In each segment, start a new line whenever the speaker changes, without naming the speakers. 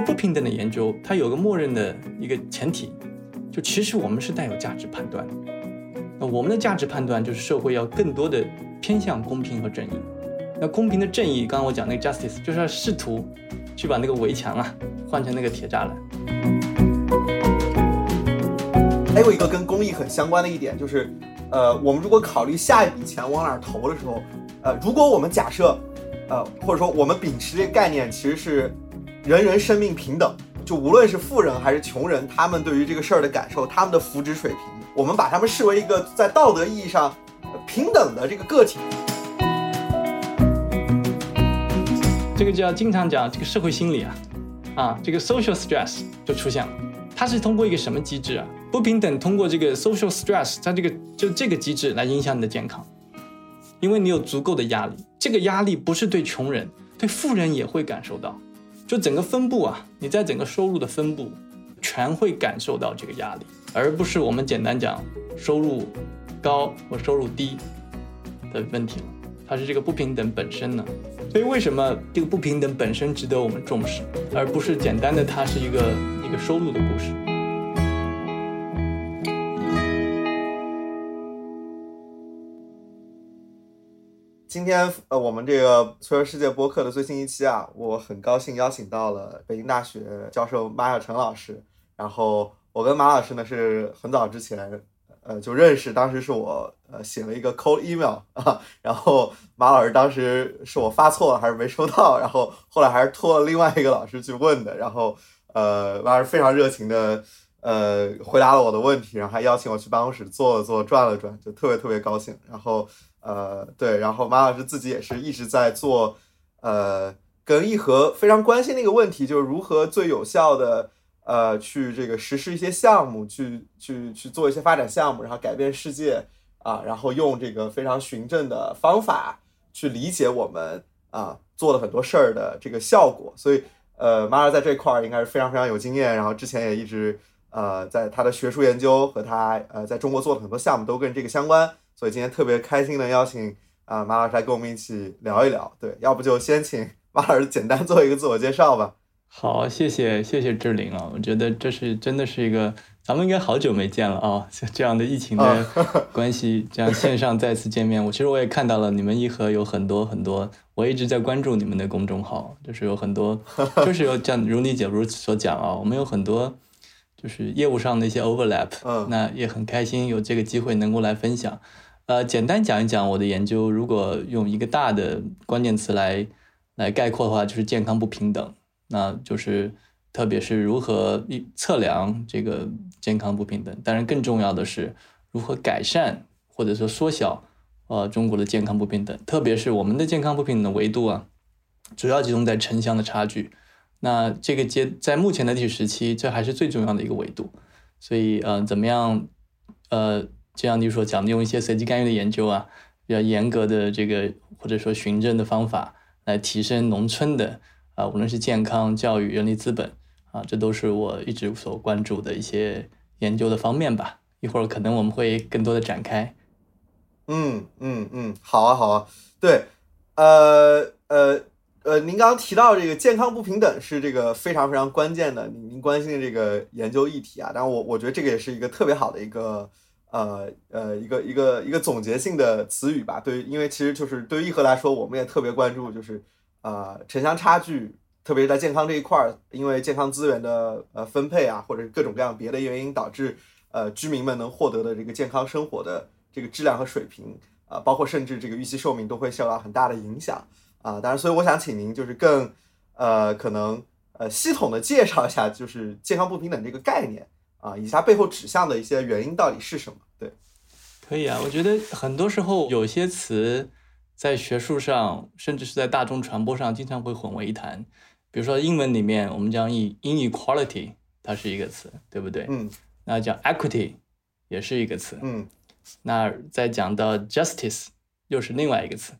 不平等的研究，它有个默认的一个前提，就其实我们是带有价值判断的。那我们的价值判断就是社会要更多的偏向公平和正义。那公平的正义，刚刚我讲那个 justice，就是要试图去把那个围墙啊换成那个铁栅栏。
还有一个跟公益很相关的一点就是，呃，我们如果考虑下一笔钱往哪儿投的时候，呃，如果我们假设，呃，或者说我们秉持这个概念，其实是人人生命平等，就无论是富人还是穷人，他们对于这个事儿的感受，他们的福祉水平，我们把他们视为一个在道德意义上平等的这个个体。
这个就要经常讲这个社会心理啊，啊，这个 social stress 就出现了。它是通过一个什么机制啊？不平等通过这个 social stress，它这个就这个机制来影响你的健康，因为你有足够的压力。这个压力不是对穷人，对富人也会感受到。就整个分布啊，你在整个收入的分布，全会感受到这个压力，而不是我们简单讲收入高或收入低的问题了。它是这个不平等本身呢。所以，为什么这个不平等本身值得我们重视，而不是简单的它是一个一个收入的故事？
今天，呃，我们这个脆弱世界播客的最新一期啊，我很高兴邀请到了北京大学教授马晓成老师。然后，我跟马老师呢是很早之前。呃，就认识，当时是我呃写了一个 cold email 啊，然后马老师当时是我发错了还是没收到，然后后来还是托了另外一个老师去问的，然后呃马老师非常热情的呃回答了我的问题，然后还邀请我去办公室坐了坐转了转，就特别特别高兴。然后呃对，然后马老师自己也是一直在做呃跟一和非常关心的一个问题，就是如何最有效的。呃，去这个实施一些项目，去去去做一些发展项目，然后改变世界啊，然后用这个非常循证的方法去理解我们啊做了很多事儿的这个效果。所以，呃，马老师在这块儿应该是非常非常有经验，然后之前也一直呃在他的学术研究和他呃在中国做的很多项目都跟这个相关。所以今天特别开心的邀请啊马老师来跟我们一起聊一聊。对，要不就先请 马老师简单做一个自我介绍吧。
好，谢谢谢谢志玲啊，我觉得这是真的是一个，咱们应该好久没见了啊，这样的疫情的 关系，这样线上再次见面，我其实我也看到了你们一和有很多很多，我一直在关注你们的公众号，就是有很多，就是有像如你姐如所讲啊，我们有很多就是业务上的一些 overlap，
嗯，
那也很开心有这个机会能够来分享，呃，简单讲一讲我的研究，如果用一个大的关键词来来概括的话，就是健康不平等。那就是，特别是如何测量这个健康不平等。当然，更重要的是如何改善或者说缩小呃中国的健康不平等。特别是我们的健康不平等的维度啊，主要集中在城乡的差距。那这个阶在目前的历史时期，这还是最重要的一个维度。所以呃，怎么样呃，就像你说讲的，用一些随机干预的研究啊，比较严格的这个或者说循证的方法来提升农村的。啊，无论是健康、教育、人力资本，啊，这都是我一直所关注的一些研究的方面吧。一会儿可能我们会更多的展开。
嗯嗯嗯，好啊好啊。对，呃呃呃，您刚刚提到这个健康不平等是这个非常非常关键的，您您关心的这个研究议题啊。但我我觉得这个也是一个特别好的一个呃呃一个一个一个总结性的词语吧。对，因为其实就是对于义和来说，我们也特别关注就是。呃，城乡差距，特别是在健康这一块儿，因为健康资源的呃分配啊，或者各种各样别的原因，导致呃居民们能获得的这个健康生活的这个质量和水平啊，包括甚至这个预期寿命都会受到很大的影响啊。当然，所以我想请您就是更呃可能呃系统的介绍一下，就是健康不平等这个概念啊，以及它背后指向的一些原因到底是什么？对，
可以啊，我觉得很多时候有些词。在学术上，甚至是在大众传播上，经常会混为一谈。比如说英文里面，我们讲 inequality，它是一个词，对不对？
嗯。
那讲 equity，也是一个词。
嗯。
那再讲到 justice，又是另外一个词。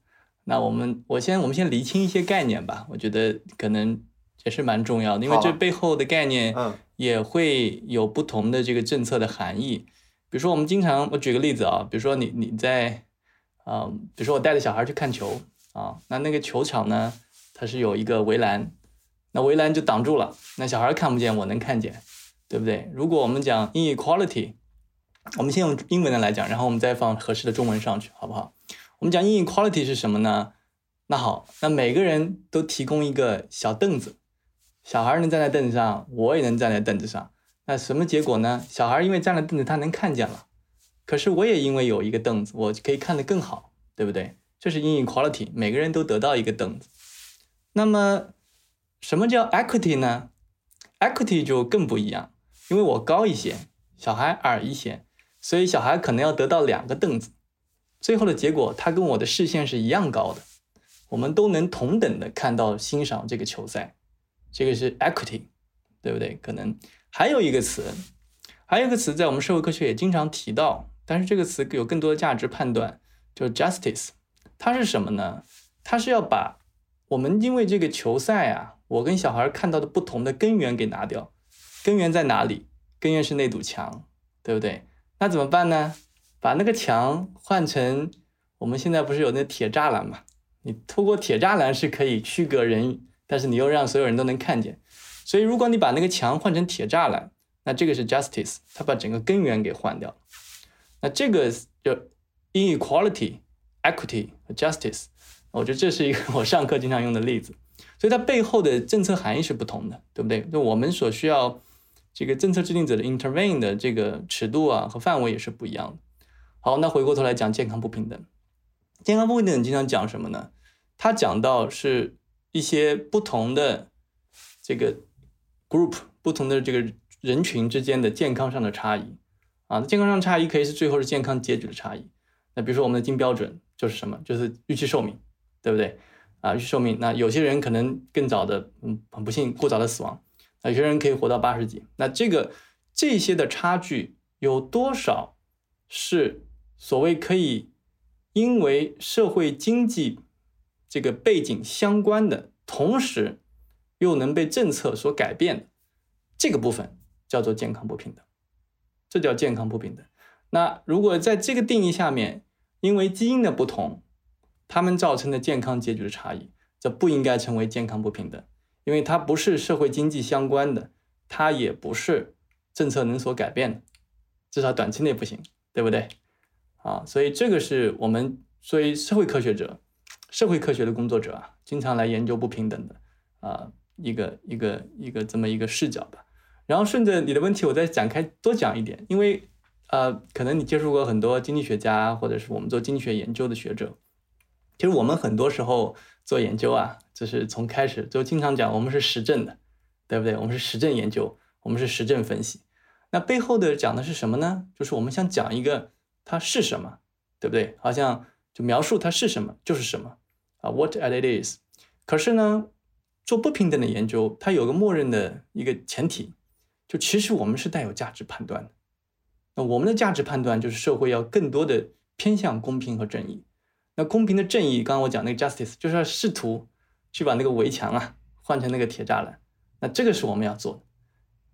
那我们，我先，我们先厘清一些概念吧。我觉得可能也是蛮重要的，因为这背后的概念，也会有不同的这个政策的含义。比如说，我们经常，我举个例子啊，比如说你你在。啊，比如说我带着小孩去看球啊，那那个球场呢，它是有一个围栏那围栏就挡住了，那小孩看不见，我能看见，对不对？如果我们讲 inequality，我们先用英文的来讲，然后我们再放合适的中文上去，好不好？我们讲 inequality 是什么呢？那好，那每个人都提供一个小凳子，小孩能站在凳子上，我也能站在凳子上。那什么结果呢？小孩因为站了凳子，他能看见了，可是我也因为有一个凳子，我可以看得更好，对不对？这是 inequality，每个人都得到一个凳子。那么什么叫 equity 呢？equity 就更不一样，因为我高一些，小孩矮一些，所以小孩可能要得到两个凳子。最后的结果，他跟我的视线是一样高的，我们都能同等的看到欣赏这个球赛，这个是 equity，对不对？可能。还有一个词，还有一个词，在我们社会科学也经常提到，但是这个词有更多的价值判断，就是 justice。它是什么呢？它是要把我们因为这个球赛啊，我跟小孩看到的不同的根源给拿掉。根源在哪里？根源是那堵墙，对不对？那怎么办呢？把那个墙换成我们现在不是有那铁栅栏嘛？你透过铁栅栏是可以区隔人，但是你又让所有人都能看见。所以，如果你把那个墙换成铁栅栏，那这个是 justice，它把整个根源给换掉了。那这个就 inequality、equity 和 justice，我觉得这是一个 我上课经常用的例子。所以它背后的政策含义是不同的，对不对？就我们所需要这个政策制定者的 intervene 的这个尺度啊和范围也是不一样的。好，那回过头来讲健康不平等，健康不平等经常讲什么呢？它讲到是一些不同的这个。group 不同的这个人群之间的健康上的差异啊，健康上差异可以是最后是健康结局的差异。那比如说我们的金标准就是什么？就是预期寿命，对不对？啊，预期寿命，那有些人可能更早的，嗯，很不幸过早的死亡，那有些人可以活到八十几。那这个这些的差距有多少是所谓可以因为社会经济这个背景相关的，同时。又能被政策所改变的这个部分叫做健康不平等，这叫健康不平等。那如果在这个定义下面，因为基因的不同，他们造成的健康结局的差异，这不应该成为健康不平等，因为它不是社会经济相关的，它也不是政策能所改变的，至少短期内不行，对不对？啊，所以这个是我们作为社会科学者、社会科学的工作者啊，经常来研究不平等的啊。一个一个一个这么一个视角吧，然后顺着你的问题，我再展开多讲一点，因为呃，可能你接触过很多经济学家，或者是我们做经济学研究的学者，其实我们很多时候做研究啊，就是从开始就经常讲我们是实证的，对不对？我们是实证研究，我们是实证分析，那背后的讲的是什么呢？就是我们想讲一个它是什么，对不对？好像就描述它是什么就是什么啊，what it is。可是呢？做不平等的研究，它有个默认的一个前提，就其实我们是带有价值判断的。那我们的价值判断就是社会要更多的偏向公平和正义。那公平的正义，刚刚我讲那个 justice，就是要试图去把那个围墙啊换成那个铁栅栏。那这个是我们要做的，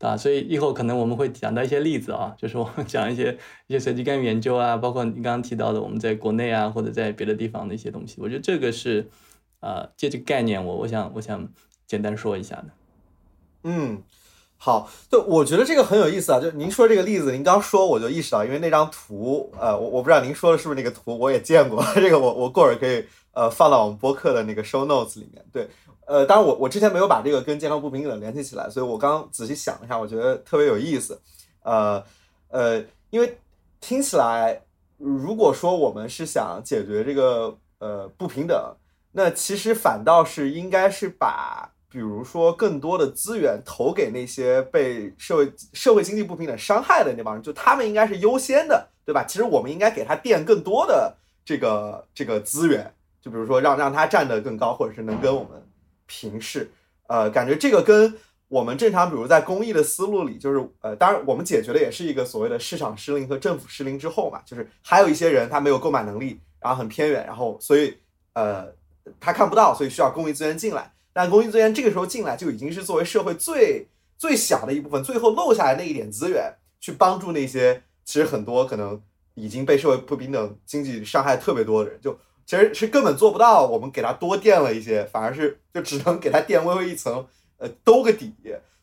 啊，所以以后可能我们会讲到一些例子啊，就是我们讲一些一些随机干预研究啊，包括你刚刚提到的我们在国内啊或者在别的地方的一些东西。我觉得这个是。呃，借这个概念，我我想我想简单说一下的。
嗯，好，对，我觉得这个很有意思啊。就您说这个例子，您刚说我就意识到，因为那张图，呃，我我不知道您说的是不是那个图，我也见过。这个我我过会儿可以呃放到我们播客的那个 show notes 里面。对，呃，当然我我之前没有把这个跟健康不平等联系起来，所以我刚仔细想了一下，我觉得特别有意思。呃呃，因为听起来，如果说我们是想解决这个呃不平等。那其实反倒是应该是把，比如说更多的资源投给那些被社会社会经济不平等伤害的那帮人，就他们应该是优先的，对吧？其实我们应该给他垫更多的这个这个资源，就比如说让让他站得更高，或者是能跟我们平视。呃，感觉这个跟我们正常，比如在公益的思路里，就是呃，当然我们解决的也是一个所谓的市场失灵和政府失灵之后嘛，就是还有一些人他没有购买能力，然后很偏远，然后所以呃。他看不到，所以需要公益资源进来。但公益资源这个时候进来，就已经是作为社会最最小的一部分，最后漏下来那一点资源，去帮助那些其实很多可能已经被社会不平等、经济伤害特别多的人，就其实是根本做不到。我们给他多垫了一些，反而是就只能给他垫微微一层呃兜个底。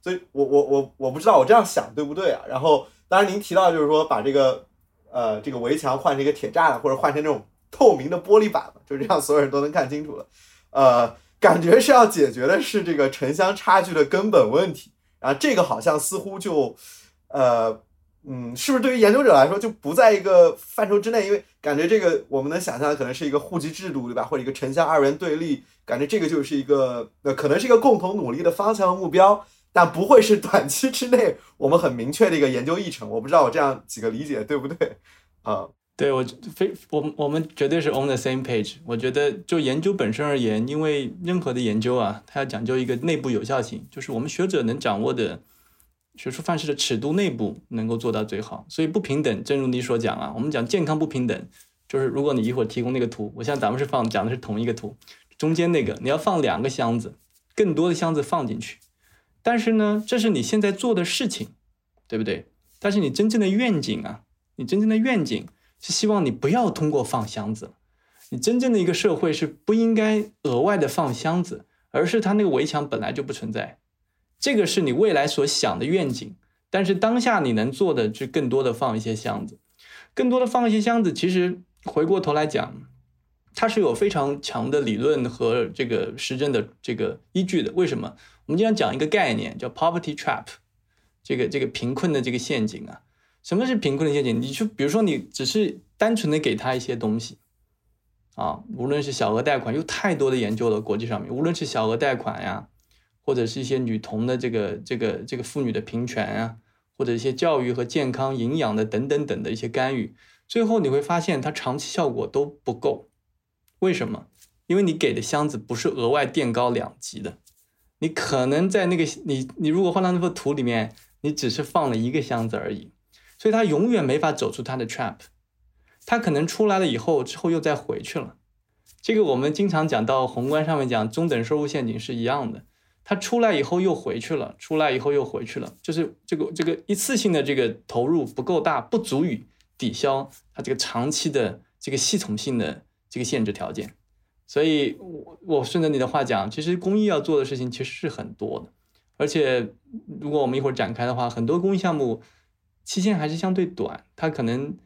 所以我我我我不知道我这样想对不对啊？然后当然您提到就是说把这个呃这个围墙换成一个铁栅栏，或者换成这种透明的玻璃板就这样所有人都能看清楚了。呃，感觉是要解决的是这个城乡差距的根本问题。然后这个好像似乎就呃。嗯，是不是对于研究者来说就不在一个范畴之内？因为感觉这个我们能想象的可能是一个户籍制度，对吧？或者一个城乡二元对立，感觉这个就是一个呃，可能是一个共同努力的方向和目标，但不会是短期之内我们很明确的一个研究议程。我不知道我这样几个理解对不对？啊，
对我非我我们绝对是 on the same page。我觉得就研究本身而言，因为任何的研究啊，它要讲究一个内部有效性，就是我们学者能掌握的。学术范式的尺度内部能够做到最好，所以不平等，正如你所讲啊，我们讲健康不平等，就是如果你一会儿提供那个图，我像咱们是放讲的是同一个图，中间那个你要放两个箱子，更多的箱子放进去，但是呢，这是你现在做的事情，对不对？但是你真正的愿景啊，你真正的愿景是希望你不要通过放箱子，你真正的一个社会是不应该额外的放箱子，而是它那个围墙本来就不存在。这个是你未来所想的愿景，但是当下你能做的是更多的放一些箱子，更多的放一些箱子。其实回过头来讲，它是有非常强的理论和这个实证的这个依据的。为什么？我们经常讲一个概念叫 poverty trap，这个这个贫困的这个陷阱啊。什么是贫困的陷阱？你就比如说你只是单纯的给他一些东西啊，无论是小额贷款，有太多的研究了，国际上面，无论是小额贷款呀。或者是一些女童的这个这个这个妇女的平权啊，或者一些教育和健康营养的等等等的一些干预，最后你会发现它长期效果都不够。为什么？因为你给的箱子不是额外垫高两级的，你可能在那个你你如果换到那幅图里面，你只是放了一个箱子而已，所以它永远没法走出它的 trap，它可能出来了以后之后又再回去了。这个我们经常讲到宏观上面讲中等收入陷阱是一样的。他出来以后又回去了，出来以后又回去了，就是这个这个一次性的这个投入不够大，不足以抵消它这个长期的这个系统性的这个限制条件。所以，我我顺着你的话讲，其实公益要做的事情其实是很多的，而且如果我们一会儿展开的话，很多公益项目期限还是相对短，它可能。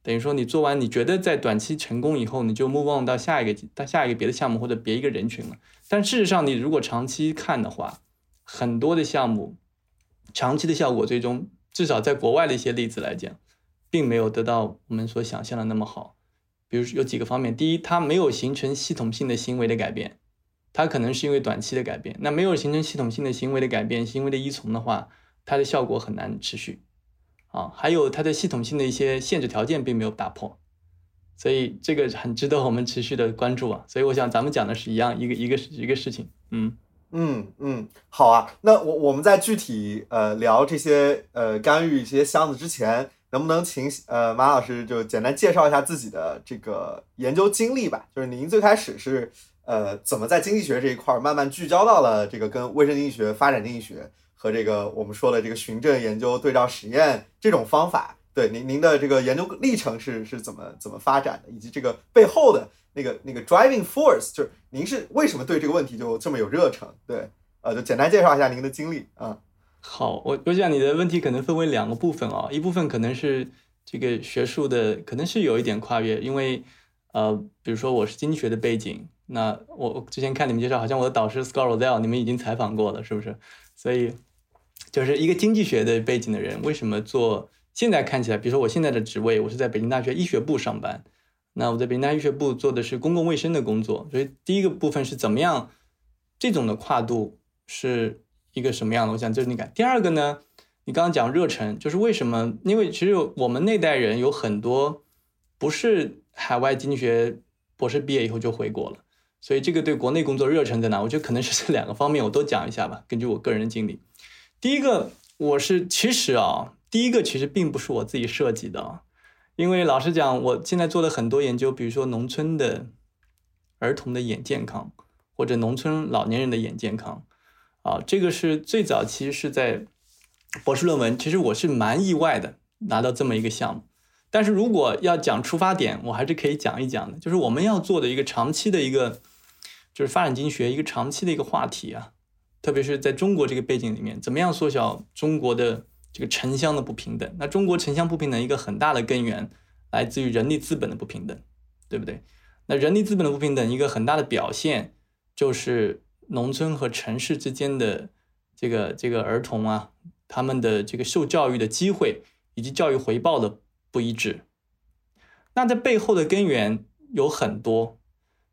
等于说，你做完，你觉得在短期成功以后，你就 move on 到下一个、到下一个别的项目或者别一个人群了。但事实上，你如果长期看的话，很多的项目长期的效果，最终至少在国外的一些例子来讲，并没有得到我们所想象的那么好。比如有几个方面，第一，它没有形成系统性的行为的改变，它可能是因为短期的改变。那没有形成系统性的行为的改变，行为的依从的话，它的效果很难持续。啊，还有它的系统性的一些限制条件并没有打破，所以这个很值得我们持续的关注啊。所以我想咱们讲的是一样一个一个一个事情。
嗯嗯嗯，好啊。那我我们在具体呃聊这些呃干预一些箱子之前，能不能请呃马老师就简单介绍一下自己的这个研究经历吧？就是您最开始是呃怎么在经济学这一块慢慢聚焦到了这个跟卫生经济学、发展经济学。和这个我们说的这个循证研究、对照实验这种方法，对您您的这个研究历程是是怎么怎么发展的，以及这个背后的那个那个 driving force，就是您是为什么对这个问题就这么有热忱？对，呃，就简单介绍一下您的经历啊。
好，我我想你的问题可能分为两个部分啊，一部分可能是这个学术的，可能是有一点跨越，因为呃，比如说我是经济学的背景，那我之前看你们介绍，好像我的导师 Scott r o d e l l 你们已经采访过了，是不是？所以。就是一个经济学的背景的人，为什么做？现在看起来，比如说我现在的职位，我是在北京大学医学部上班。那我在北京大学医学部做的是公共卫生的工作。所以第一个部分是怎么样，这种的跨度是一个什么样的？我想这是你感。第二个呢，你刚刚讲热忱，就是为什么？因为其实我们那代人有很多不是海外经济学博士毕业以后就回国了，所以这个对国内工作热忱在哪？我觉得可能是这两个方面，我都讲一下吧。根据我个人的经历。第一个，我是其实啊，第一个其实并不是我自己设计的，因为老实讲，我现在做了很多研究，比如说农村的儿童的眼健康，或者农村老年人的眼健康，啊，这个是最早其实是在博士论文，其实我是蛮意外的拿到这么一个项目，但是如果要讲出发点，我还是可以讲一讲的，就是我们要做的一个长期的一个，就是发展经济学一个长期的一个话题啊。特别是在中国这个背景里面，怎么样缩小中国的这个城乡的不平等？那中国城乡不平等一个很大的根源来自于人力资本的不平等，对不对？那人力资本的不平等一个很大的表现就是农村和城市之间的这个这个儿童啊，他们的这个受教育的机会以及教育回报的不一致。那在背后的根源有很多，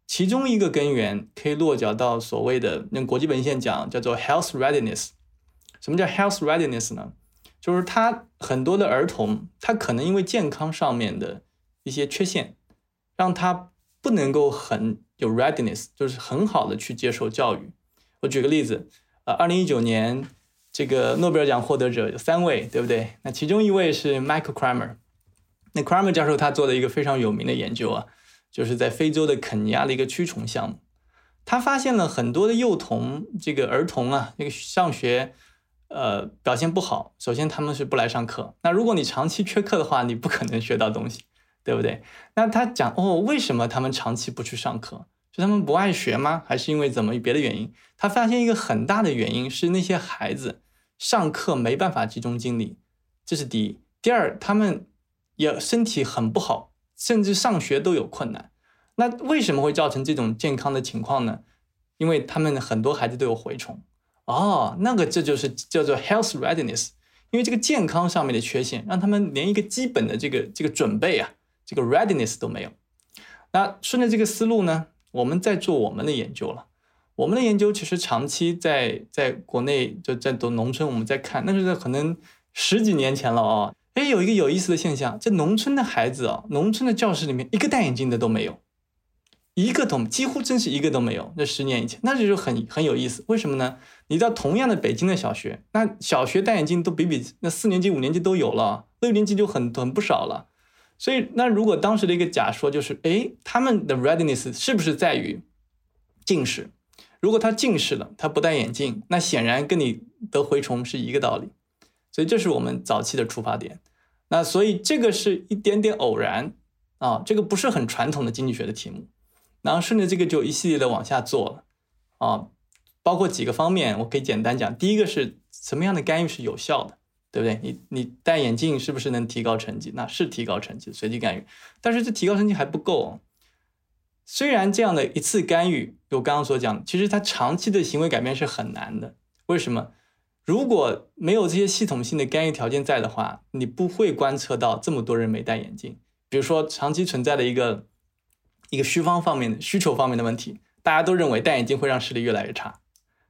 其中一个根源可以落脚到所谓的用国际文献讲叫做 health readiness。什么叫 health readiness 呢？就是他很多的儿童，他可能因为健康上面的一些缺陷，让他不能够很有 readiness，就是很好的去接受教育。我举个例子，呃，二零一九年这个诺贝尔奖获得者有三位，对不对？那其中一位是 Michael Kramer。那 Kramer 教授他做的一个非常有名的研究啊，就是在非洲的肯尼亚的一个驱虫项目，他发现了很多的幼童这个儿童啊，那个上学呃表现不好。首先他们是不来上课，那如果你长期缺课的话，你不可能学到东西，对不对？那他讲哦，为什么他们长期不去上课？是他们不爱学吗？还是因为怎么别的原因？他发现一个很大的原因是那些孩子上课没办法集中精力，这是第一。第二，他们。也身体很不好，甚至上学都有困难。那为什么会造成这种健康的情况呢？因为他们很多孩子都有蛔虫。哦，那个这就是叫做 health readiness。因为这个健康上面的缺陷，让他们连一个基本的这个这个准备啊，这个 readiness 都没有。那顺着这个思路呢，我们在做我们的研究了。我们的研究其实长期在在国内就在读农村，我们在看，那是在可能十几年前了啊。哎，有一个有意思的现象，这农村的孩子啊，农村的教室里面一个戴眼镜的都没有，一个都几乎真是一个都没有。那十年以前，那就是很很有意思。为什么呢？你到同样的北京的小学，那小学戴眼镜都比比那四年级、五年级都有了，六年级就很很不少了。所以，那如果当时的一个假说就是，哎，他们的 readiness 是不是在于近视？如果他近视了，他不戴眼镜，那显然跟你得蛔虫是一个道理。所以这是我们早期的出发点，那所以这个是一点点偶然啊，这个不是很传统的经济学的题目，然后顺着这个就一系列的往下做了啊，包括几个方面，我可以简单讲，第一个是什么样的干预是有效的，对不对？你你戴眼镜是不是能提高成绩？那是提高成绩，随机干预，但是这提高成绩还不够，虽然这样的一次干预，我刚刚所讲，其实它长期的行为改变是很难的，为什么？如果没有这些系统性的干预条件在的话，你不会观测到这么多人没戴眼镜。比如说，长期存在的一个一个需方方面的需求方面的问题，大家都认为戴眼镜会让视力越来越差，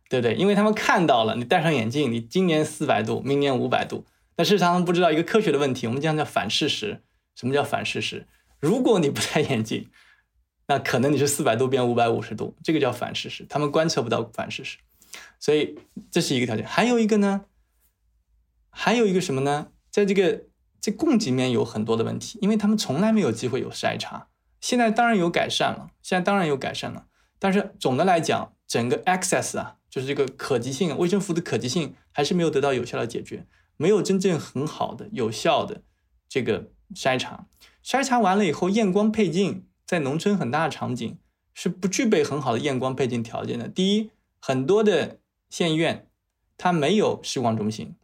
对不对？因为他们看到了你戴上眼镜，你今年四百度，明年五百度。但事实上，他们不知道一个科学的问题，我们讲叫反事实。什么叫反事实？如果你不戴眼镜，那可能你是四百度变五百五十度，这个叫反事实。他们观测不到反事实。所以这是一个条件，还有一个呢，还有一个什么呢？在这个这供给面有很多的问题，因为他们从来没有机会有筛查，现在当然有改善了，现在当然有改善了，但是总的来讲，整个 access 啊，就是这个可及性，卫生服务的可及性还是没有得到有效的解决，没有真正很好的有效的这个筛查，筛查完了以后，验光配镜在农村很大的场景是不具备很好的验光配镜条件的，第一。很多的县医院，它没有视光中心，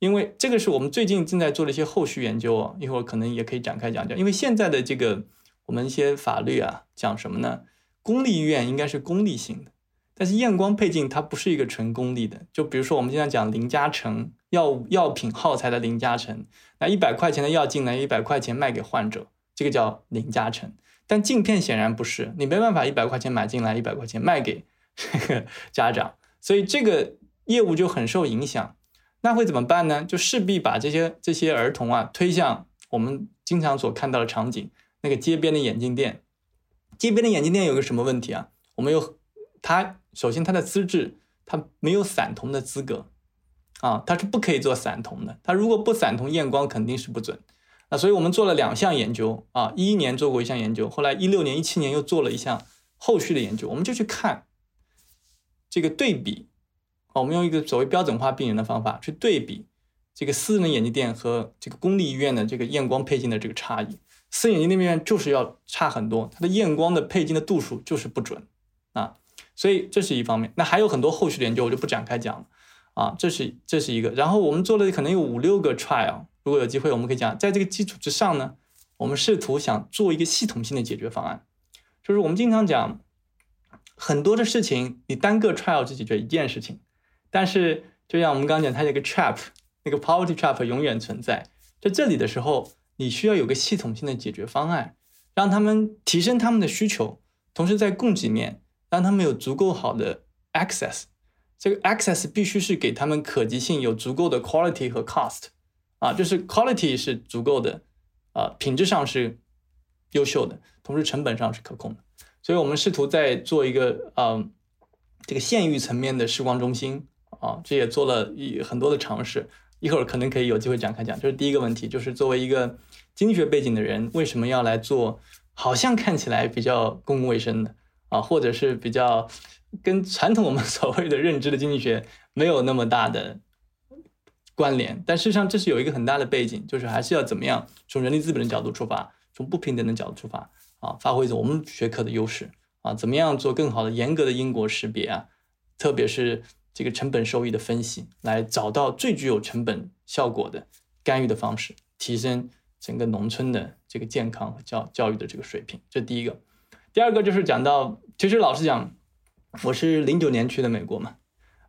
因为这个是我们最近正在做的一些后续研究哦，一会儿可能也可以展开讲讲。因为现在的这个我们一些法律啊，讲什么呢？公立医院应该是公立性的，但是验光配镜它不是一个纯公立的。就比如说我们经常讲零加成药药品耗材的零加成，那一百块钱的药进来，一百块钱卖给患者，这个叫零加成。但镜片显然不是，你没办法一百块钱买进来，一百块钱卖给。这个家长，所以这个业务就很受影响。那会怎么办呢？就势必把这些这些儿童啊推向我们经常所看到的场景，那个街边的眼镜店。街边的眼镜店有个什么问题啊？我们有他首先他的资质，他没有散瞳的资格啊，他是不可以做散瞳的。他如果不散瞳，验光肯定是不准。那所以我们做了两项研究啊，一一年做过一项研究，后来一六年、一七年又做了一项后续的研究，我们就去看。这个对比，我们用一个所谓标准化病人的方法去对比这个私人眼镜店和这个公立医院的这个验光配镜的这个差异。私人眼镜那边就是要差很多，它的验光的配镜的度数就是不准啊。所以这是一方面。那还有很多后续的研究，我就不展开讲了啊。这是这是一个。然后我们做了可能有五六个 trial，如果有机会我们可以讲，在这个基础之上呢，我们试图想做一个系统性的解决方案。就是我们经常讲很多的事情，你单个 trial 只解决一件事情，但是就像我们刚讲，它有个 trap，那个 poverty trap 永远存在。在这里的时候，你需要有个系统性的解决方案，让他们提升他们的需求，同时在供给面让他们有足够好的 access。这个 access 必须是给他们可及性有足够的 quality 和 cost，啊，就是 quality 是足够的，啊，品质上是优秀的，同时成本上是可控的。所以我们试图在做一个，嗯，这个县域层面的视光中心，啊，这也做了一很多的尝试。一会儿可能可以有机会展开讲，就是第一个问题，就是作为一个经济学背景的人，为什么要来做好像看起来比较公共卫生的啊，或者是比较跟传统我们 所谓的认知的经济学没有那么大的关联？但事实上这是有一个很大的背景，就是还是要怎么样从人力资本的角度出发，从不平等的角度出发啊，发挥着我们学科的优势啊，怎么样做更好的严格的因果识别啊，特别是。这个成本收益的分析，来找到最具有成本效果的干预的方式，提升整个农村的这个健康和教教育的这个水平。这第一个。第二个就是讲到，其实老实讲，我是零九年去的美国嘛，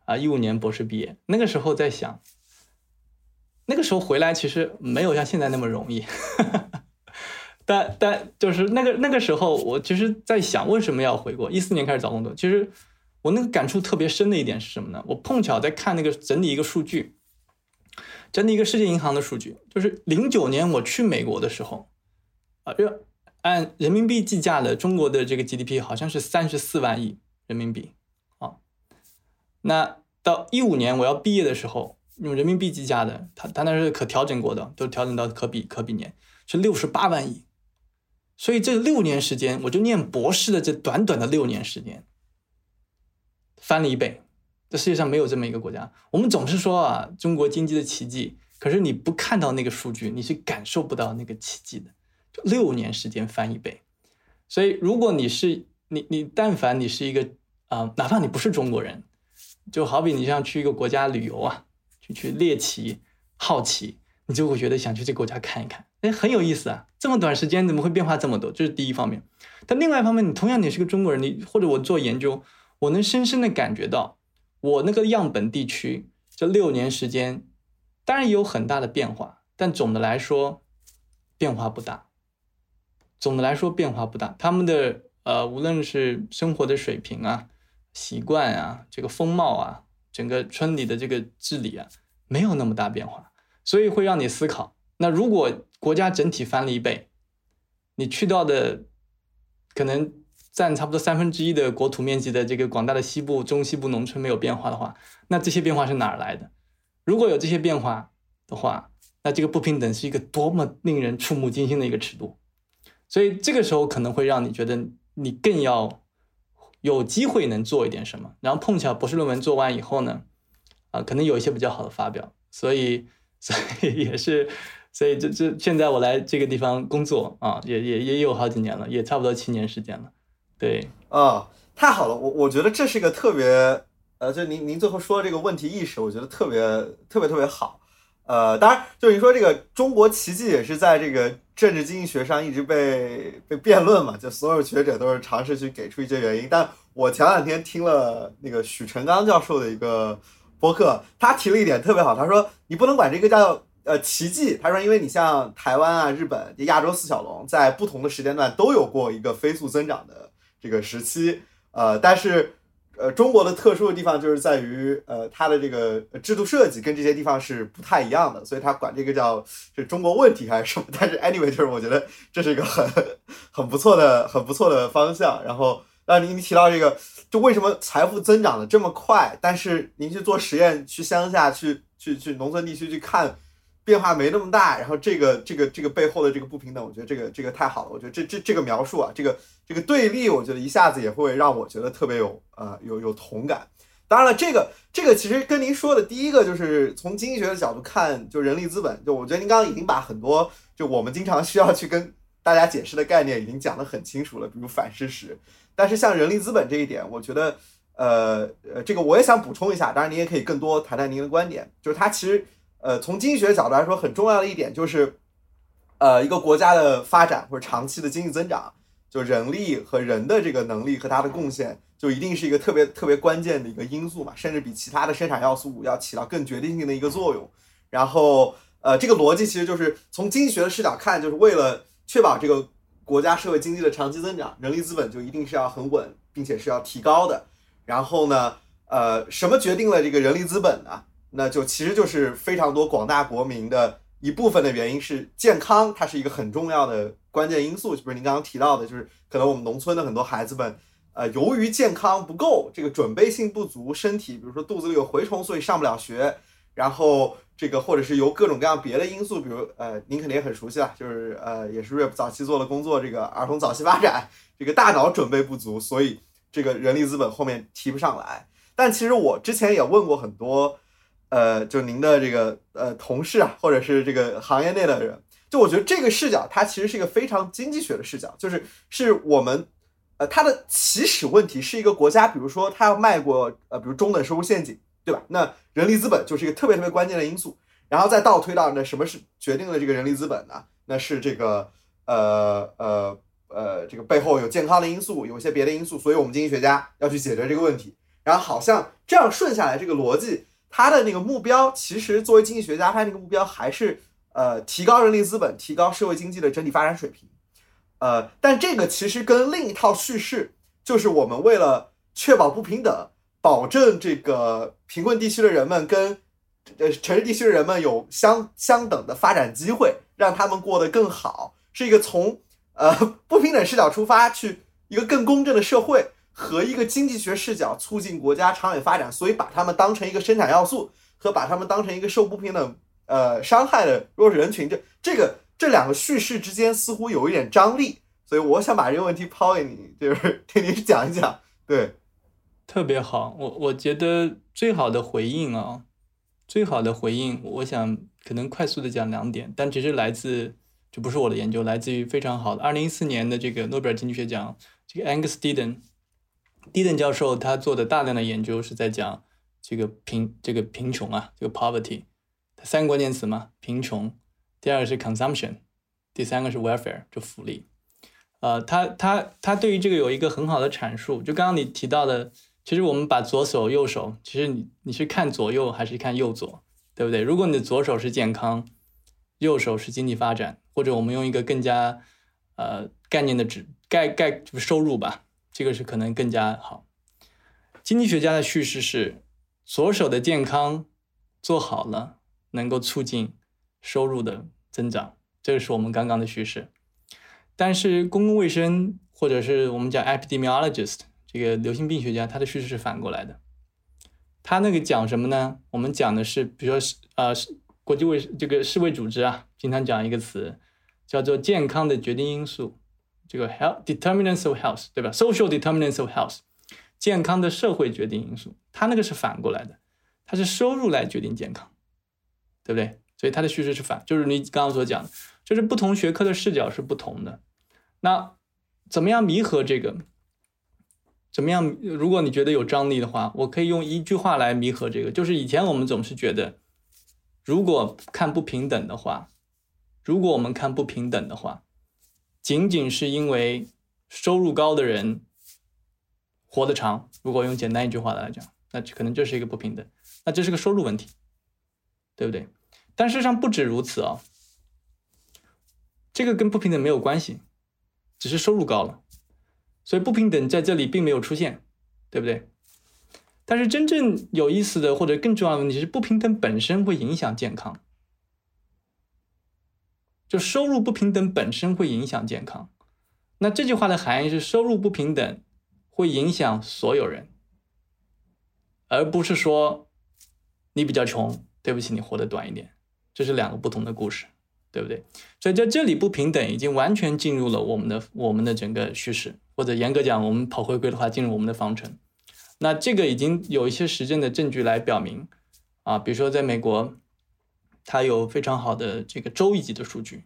啊，一五年博士毕业，那个时候在想，那个时候回来其实没有像现在那么容易，但但就是那个那个时候，我其实在想为什么要回国。一四年开始找工作，其实。我那个感触特别深的一点是什么呢？我碰巧在看那个整理一个数据，整理一个世界银行的数据，就是零九年我去美国的时候，啊，按人民币计价的中国的这个 GDP 好像是三十四万亿人民币啊。那到一五年我要毕业的时候，用人民币计价的，它它那是可调整过的，都调整到可比可比年是六十八万亿。所以这六年时间，我就念博士的这短短的六年时间。翻了一倍，这世界上没有这么一个国家。我们总是说啊，中国经济的奇迹，可是你不看到那个数据，你是感受不到那个奇迹的。就六年时间翻一倍，所以如果你是你你，但凡你是一个啊，哪怕你不是中国人，就好比你像去一个国家旅游啊，去去猎奇、好奇，你就会觉得想去这个国家看一看，哎，很有意思啊。这么短时间怎么会变化这么多？这是第一方面。但另外一方面，你同样你是个中国人，你或者我做研究。我能深深的感觉到，我那个样本地区这六年时间，当然也有很大的变化，但总的来说变化不大。总的来说变化不大，他们的呃，无论是生活的水平啊、习惯啊、这个风貌啊、整个村里的这个治理啊，没有那么大变化，所以会让你思考：那如果国家整体翻了一倍，你去到的可能。占差不多三分之一的国土面积的这个广大的西部、中西部农村没有变化的话，那这些变化是哪儿来的？如果有这些变化的话，那这个不平等是一个多么令人触目惊心的一个尺度。所以这个时候可能会让你觉得你更要有机会能做一点什么。然后碰巧博士论文做完以后呢，啊，可能有一些比较好的发表。所以，所以也是，所以这这现在我来这个地方工作啊，也也也有好几年了，也差不多七年时间了。对
啊，太好了，我我觉得这是一个特别，呃，就您您最后说的这个问题意识，我觉得特别特别特别好，呃，当然，就是您说这个中国奇迹也是在这个政治经济学上一直被被辩论嘛，就所有学者都是尝试去给出一些原因，但我前两天听了那个许成刚教授的一个播客，他提了一点特别好，他说你不能管这个叫呃奇迹，他说因为你像台湾啊、日本、亚洲四小龙，在不同的时间段都有过一个飞速增长的。这个时期，呃，但是，呃，中国的特殊的地方就是在于，呃，它的这个制度设计跟这些地方是不太一样的，所以它管这个叫是中国问题还是什么？但是 anyway，就是我觉得这是一个很很不错的、很不错的方向。然后，让您提到这个，就为什么财富增长的这么快，但是您去做实验，去乡下去去去农村地区去看。变化没那么大，然后这个这个这个背后的这个不平等，我觉得这个这个太好了。我觉得这这这个描述啊，这个这个对立，我觉得一下子也会让我觉得特别有呃有有同感。当然了，这个这个其实跟您说的第一个就是从经济学的角度看，就人力资本，就我觉得您刚刚已经把很多就我们经常需要去跟大家解释的概念已经讲得很清楚了，比如反事实。但是像人力资本这一点，我觉得呃呃，这个我也想补充一下，当然您也可以更多谈谈您的观点，就是它其实呃从经济学角度来说很重要的一点就是，呃一个国家的发展或者长期的经济增长，就人力和人的这个能力和它的贡献，就一定是一个特别特别关键的一个因素嘛，甚至比其他的生产要素要起到更决定性的一个作用。然后呃这个逻辑其实就是从经济学的视角看，就是为了确保这个国家社会经济的长期增长，人力资本就一定是要很稳，并且是要提高的。然后呢，呃，什么决定了这个人力资本呢？那就其实就是非常多广大国民的一部分的原因是健康，它是一个很重要的关键因素。就比如您刚刚提到的，就是可能我们农村的很多孩子们，呃，由于健康不够，这个准备性不足，身体比如说肚子里有蛔虫，所以上不了学。然后这个或者是由各种各样别的因素，比如呃，您肯定也很熟悉了，就是呃，也是 RIP 早期做的工作，这个儿童早期发展，这个大脑准备不足，所以。这个人力资本后面提不上来，但其实我之前也问过很多，呃，就您的这个呃同事啊，或者是这个行业内的人，就我觉得这个视角它其实是一个非常经济学的视角，就是是我们，呃，它的起始问题是一个国家，比如说它要迈过呃，比如中等收入陷阱，对吧？那人力资本就是一个特别特别关键的因素，然后再倒推到那什么是决定了这个人力资本呢？那是这个呃呃。呃，这个背后有健康的因素，有一些别的因素，所以我们经济学家要去解决这个问题。然后好像这样顺下来，这个逻辑，他的那个目标，其实作为经济学家，他那个目标还是呃提高人力资本，提高社会经济的整体发展水平。呃，但这个其实跟另一套叙事，就是我们为了确保不平等，保证这个贫困地区的人们跟呃城市地区的人们有相相等的发展机会，让他们过得更好，是一个从。呃，不平等视角出发，去一个更公正的社会和一个经济学视角促进国家长远发展，所以把他们当成一个生产要素，和把他们当成一个受不平等呃伤害的弱势人群，这这个这两个叙事之间似乎有一点张力，所以我想把这个问题抛给你，就是听您讲一讲。对，
特别好，我我觉得最好的回应啊，最好的回应，我想可能快速的讲两点，但只是来自。这不是我的研究，来自于非常好的二零一四年的这个诺贝尔经济学奖，这个 Angus Deaton Deaton，Deaton 教授他做的大量的研究是在讲这个贫这个贫穷啊，这个 poverty，三个关键词嘛，贫穷，第二个是 consumption，第三个是 welfare，就福利。呃，他他他对于这个有一个很好的阐述，就刚刚你提到的，其实我们把左手右手，其实你你是看左右还是看右左，对不对？如果你的左手是健康。右手是经济发展，或者我们用一个更加呃概念的指概概就是收入吧，这个是可能更加好。经济学家的叙事是左手的健康做好了，能够促进收入的增长，这个是我们刚刚的叙事。但是公共卫生或者是我们讲 epidemiologist 这个流行病学家，他的叙事是反过来的。他那个讲什么呢？我们讲的是，比如说是呃是。国际卫这个世卫组织啊，经常讲一个词，叫做健康的决定因素，这个 health determinants of health，对吧？social determinants of health，健康的社会决定因素，它那个是反过来的，它是收入来决定健康，对不对？所以它的叙事是反，就是你刚刚所讲的，就是不同学科的视角是不同的。那怎么样弥合这个？怎么样？如果你觉得有张力的话，我可以用一句话来弥合这个，就是以前我们总是觉得。如果看不平等的话，如果我们看不平等的话，仅仅是因为收入高的人活得长，如果用简单一句话来讲，那可能就是一个不平等，那这是个收入问题，对不对？但事实上不止如此啊，这个跟不平等没有关系，只是收入高了，所以不平等在这里并没有出现，对不对？但是真正有意思的或者更重要的问题是，不平等本身会影响健康。就收入不平等本身会影响健康。那这句话的含义是，收入不平等会影响所有人，而不是说你比较穷，对不起，你活得短一点。这是两个不同的故事，对不对？所以在这里，不平等已经完全进入了我们的我们的整个叙事，或者严格讲，我们跑回归的话，进入我们的方程。那这个已经有一些实证的证据来表明，啊，比如说在美国，它有非常好的这个州一级的数据，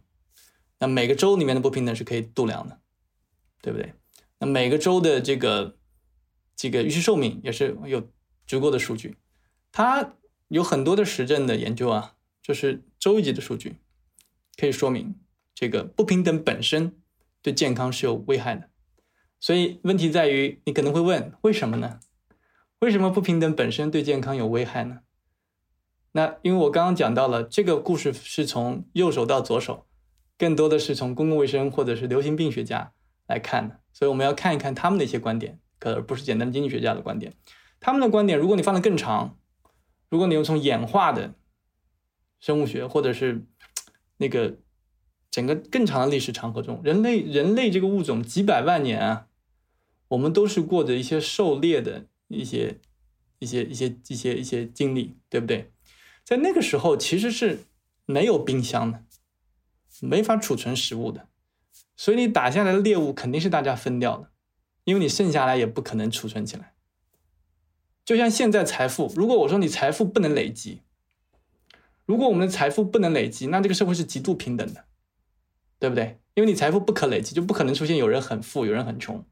那每个州里面的不平等是可以度量的，对不对？那每个州的这个这个预期寿命也是有足够的数据。它有很多的实证的研究啊，就是周一级的数据，可以说明这个不平等本身对健康是有危害的。所以问题在于，你可能会问，为什么呢？为什么不平等本身对健康有危害呢？那因为我刚刚讲到了，这个故事是从右手到左手，更多的是从公共卫生或者是流行病学家来看的，所以我们要看一看他们的一些观点，可而不是简单的经济学家的观点。他们的观点，如果你放得更长，如果你用从演化的生物学或者是那个整个更长的历史长河中，人类人类这个物种几百万年啊，我们都是过着一些狩猎的一些一些一些一些一些经历，对不对？在那个时候，其实是没有冰箱的，没法储存食物的，所以你打下来的猎物肯定是大家分掉的，因为你剩下来也不可能储存起来。就像现在财富，如果我说你财富不能累积，如果我们的财富不能累积，那这个社会是极度平等的，对不对？因为你财富不可累积，就不可能出现有人很富，有人很穷，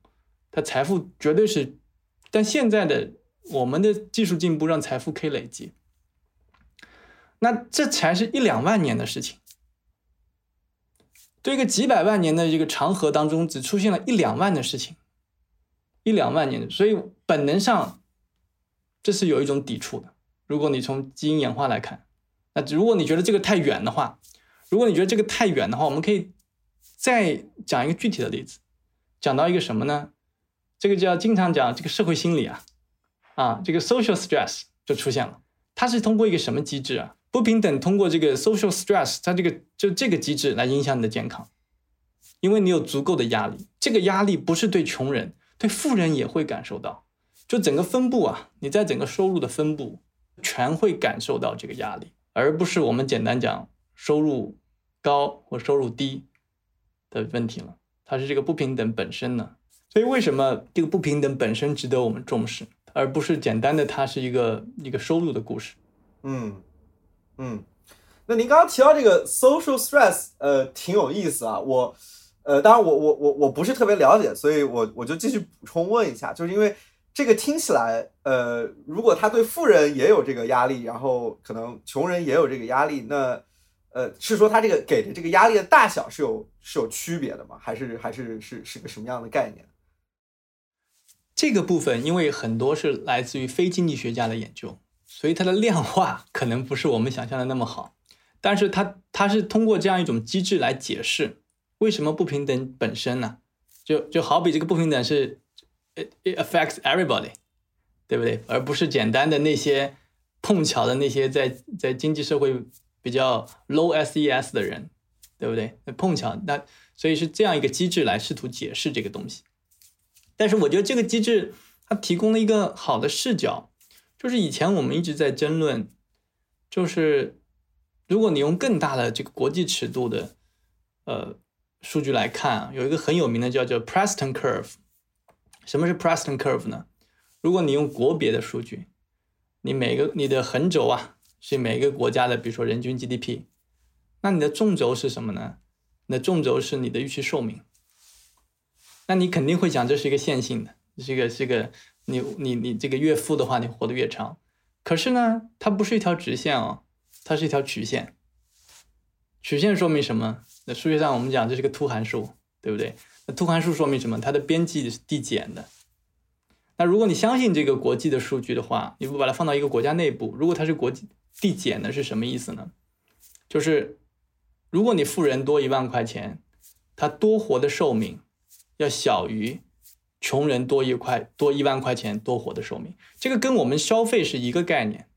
他财富绝对是。但现在的我们的技术进步让财富可以累积。那这才是一两万年的事情，对一个几百万年的这个长河当中，只出现了一两万的事情，一两万年，所以本能上这是有一种抵触的。如果你从基因演化来看，那如果你觉得这个太远的话，如果你觉得这个太远的话，我们可以再讲一个具体的例子，讲到一个什么呢？这个叫经常讲这个社会心理啊，啊，这个 social stress 就出现了，它是通过一个什么机制啊？不平等通过这个 social stress，它这个就这个机制来影响你的健康，因为你有足够的压力。这个压力不是对穷人，对富人也会感受到。就整个分布啊，你在整个收入的分布全会感受到这个压力，而不是我们简单讲收入高或收入低的问题了。它是这个不平等本身呢。所以为什么这个不平等本身值得我们重视，而不是简单的它是一个一个收入的故事？
嗯。嗯，那您刚刚提到这个 social stress，呃，挺有意思啊。我，呃，当然我我我我不是特别了解，所以我我就继续补充问一下，就是因为这个听起来，呃，如果他对富人也有这个压力，然后可能穷人也有这个压力，那，呃，是说他这个给的这个压力的大小是有是有区别的吗？还是还是是是个什么样的概念？
这个部分因为很多是来自于非经济学家的研究。所以它的量化可能不是我们想象的那么好，但是它它是通过这样一种机制来解释为什么不平等本身呢？就就好比这个不平等是 it affects everybody，对不对？而不是简单的那些碰巧的那些在在经济社会比较 low SES 的人，对不对？那碰巧那所以是这样一个机制来试图解释这个东西。但是我觉得这个机制它提供了一个好的视角。就是以前我们一直在争论，就是如果你用更大的这个国际尺度的呃数据来看，有一个很有名的叫做 Preston Curve。什么是 Preston Curve 呢？如果你用国别的数据，你每个你的横轴啊是每个国家的，比如说人均 GDP，那你的纵轴是什么呢？那纵轴是你的预期寿命。那你肯定会讲这是一个线性的，这个是一个。你你你这个越富的话，你活得越长。可是呢，它不是一条直线哦，它是一条曲线。曲线说明什么？那数学上我们讲这是个凸函数，对不对？那凸函数说明什么？它的边际是递减的。那如果你相信这个国际的数据的话，你不把它放到一个国家内部，如果它是国际递减的，是什么意思呢？就是如果你富人多一万块钱，他多活的寿命要小于。穷人多一块多一万块钱多活的寿命，这个跟我们消费是一个概念，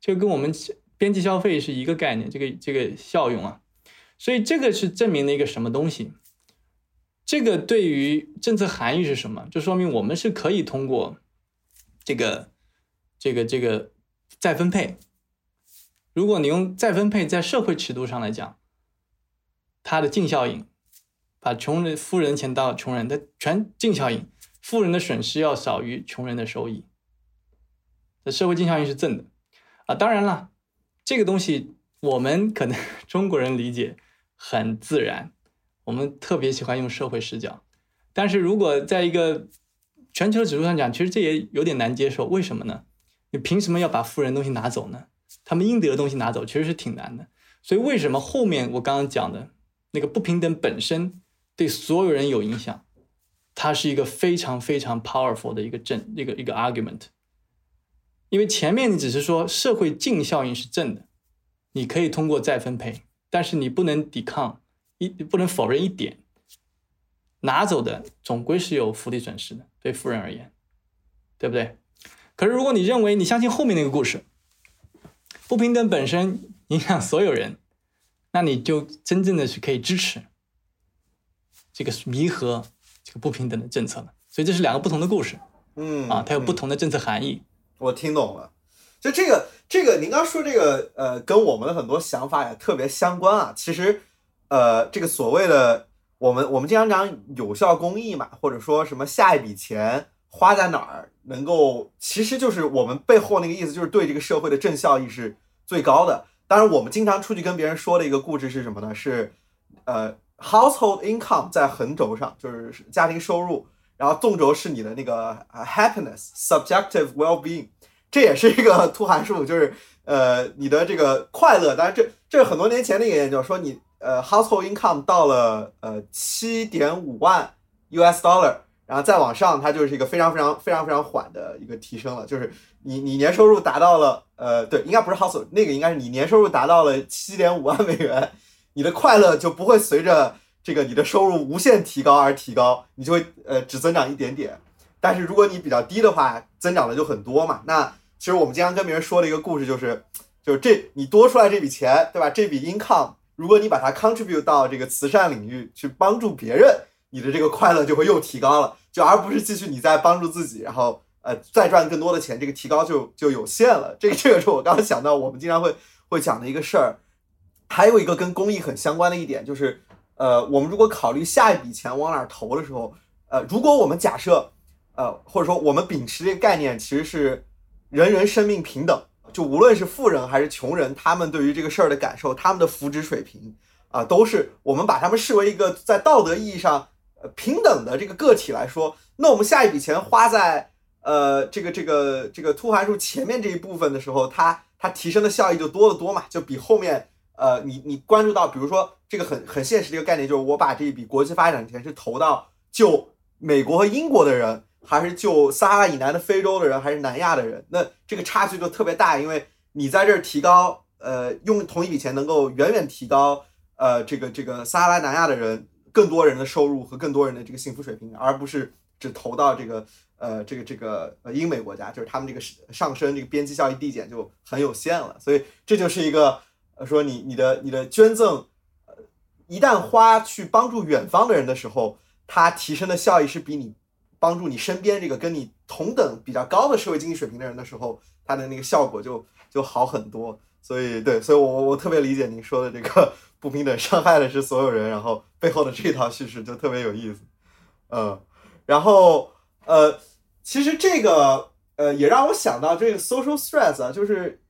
这个跟我们边际消费是一个概念，这个这个效用啊，所以这个是证明了一个什么东西？这个对于政策含义是什么？就说明我们是可以通过这个这个这个再分配，如果你用再分配在社会尺度上来讲，它的净效应。把穷人、富人钱到穷人的全净效应，富人的损失要少于穷人的收益，这社会净效应是正的啊。当然了，这个东西我们可能中国人理解很自然，我们特别喜欢用社会视角。但是如果在一个全球的指数上讲，其实这也有点难接受。为什么呢？你凭什么要把富人东西拿走呢？他们应得的东西拿走，其实是挺难的。所以为什么后面我刚刚讲的那个不平等本身对所有人有影响？它是一个非常非常 powerful 的一个正一个一个 argument。因为前面你只是说社会净效应是正的，你可以通过再分配，但是你不能抵抗一不能否认一点，拿走的总归是有福利损失的，对富人而言，对不对？可是如果你认为你相信后面那个故事，不平等本身影响所有人，那你就真正的是可以支持这个弥合这个不平等的政策了。所以这是两个不同的故事，
嗯
啊，它有不
嗯
同的政策含义。
我听懂了，就这个这个，您刚说这个，呃，跟我们的很多想法也特别相关啊。其实，呃，这个所谓的我们我们经常讲有效公益嘛，或者说什么下一笔钱花在哪儿能够，其实就是我们背后那个意思，就是对这个社会的正效益是最高的。当然，我们经常出去跟别人说的一个故事是什么呢？是呃，household income 在横轴上，就是家庭收入。然后纵轴是你的那个呃 happiness subjective well being，这也是一个突函数，就是呃你的这个快乐。当然这这是很多年前的一个研究，说你呃 household income 到了呃七点五万 US dollar，然后再往上，它就是一个非常非常非常非常缓的一个提升了。就是你你年收入达到了呃对，应该不是 household，那个应该是你年收入达到了七点五万美元，你的快乐就不会随着。这个你的收入无限提高而提高，你就会呃只增长一点点。但是如果你比较低的话，增长的就很多嘛。那其实我们经常跟别人说的一个故事就是，就是这你多出来这笔钱，对吧？这笔 income，如果你把它 contribute 到这个慈善领域去帮助别人，你的这个快乐就会又提高了，就而不是继续你在帮助自己，然后呃再赚更多的钱，这个提高就就有限了。这个这个是我刚刚想到我们经常会会讲的一个事儿。还有一个跟公益很相关的一点就是。呃，我们如果考虑下一笔钱往哪儿投的时候，呃，如果我们假设，呃，或者说我们秉持这个概念，其实是人人生命平等，就无论是富人还是穷人，他们对于这个事儿的感受，他们的福祉水平啊、都是我们把他们视为一个在道德意义上呃平等的这个个体来说，那我们下一笔钱花在呃这个这个这个突函数前面这一部分的时候，它它提升的效益就多得多嘛，就比后面。呃，你你关注到，比如说这个很很现实的一个概念，就是我把这一笔国际发展钱是投到救美国和英国的人，还是救撒哈拉以南的非洲的人，还是南亚的人，那这个差距就特别大，因为你在这儿提高，呃，用同一笔钱能够远远提高，呃，这个这个撒哈拉南亚的人更多人的收入和更多人的这个幸福水平，而不是只投到这个呃这个这个呃英美国家，就是他们这个上升这个边际效益递减就很有限了，所以这就是一个。呃，说你你的你的捐赠，呃，一旦花去帮助远方的人的时候，它提升的效益是比你帮助你身边这个跟你同等比较高的社会经济水平的人的时候，它的那个效果就就好很多。所以对，所以我我特别理解您说的这个 不平等伤害的是所有人，然后背后的这一套叙事就特别有意思。嗯，然后呃，其实这个呃也让我想到这个 social stress 啊，就是。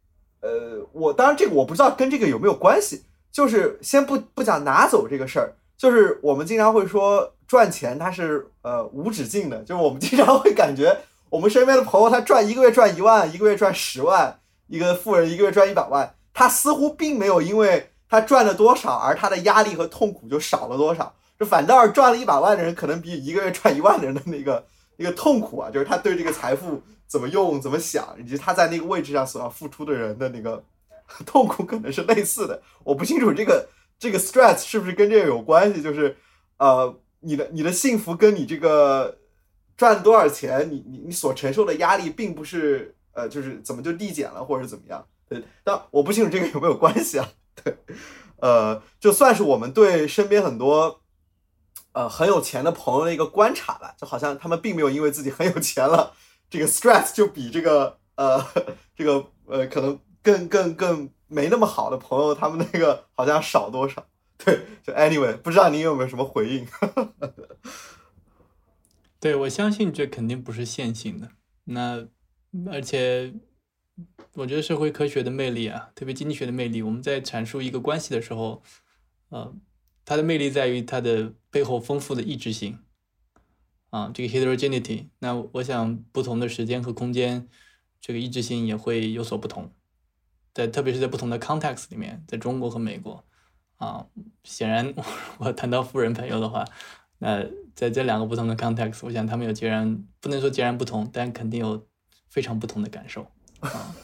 呃，我当然这个我不知道跟这个有没有关系，就是先不不讲拿走这个事儿，就是我们经常会说赚钱它是呃无止境的，就是我们经常会感觉我们身边的朋友他赚一个月赚一万，一个月赚十万，一个富人一个月赚一百万，他似乎并没有因为他赚了多少而他的压力和痛苦就少了多少，就反倒是赚了一百万的人可能比一个月赚一万的人的那个那个痛苦啊，就是他对这个财富。怎么用、怎么想，以及他在那个位置上所要付出的人的那个 痛苦，可能是类似的。我不清楚这个这个 stress 是不是跟这个有关系，就是呃，你的你的幸福跟你这个赚多少钱，你你你所承受的压力，并不是呃，就是怎么就递减了或者怎么样。对，但我不清楚这个有没有关系啊。对，呃，就算是我们对身边很多呃很有钱的朋友的一个观察吧，就好像他们并没有因为自己很有钱了。这个 stress 就比这个呃，这个呃，可能更更更没那么好的朋友，他们那个好像少多少？对，就 anyway，不知道你有没有什么回应？
对，我相信这肯定不是线性的。那而且，我觉得社会科学的魅力啊，特别经济学的魅力，我们在阐述一个关系的时候，呃，它的魅力在于它的背后丰富的意志性。啊，这个 heterogeneity。那我想不同的时间和空间，这个一致性也会有所不同，在特别是在不同的 context 里面，在中国和美国啊，显然我谈到富人朋友的话，那在这两个不同的 context，我想他们有截然不能说截然不同，但肯定有非常不同的感受啊。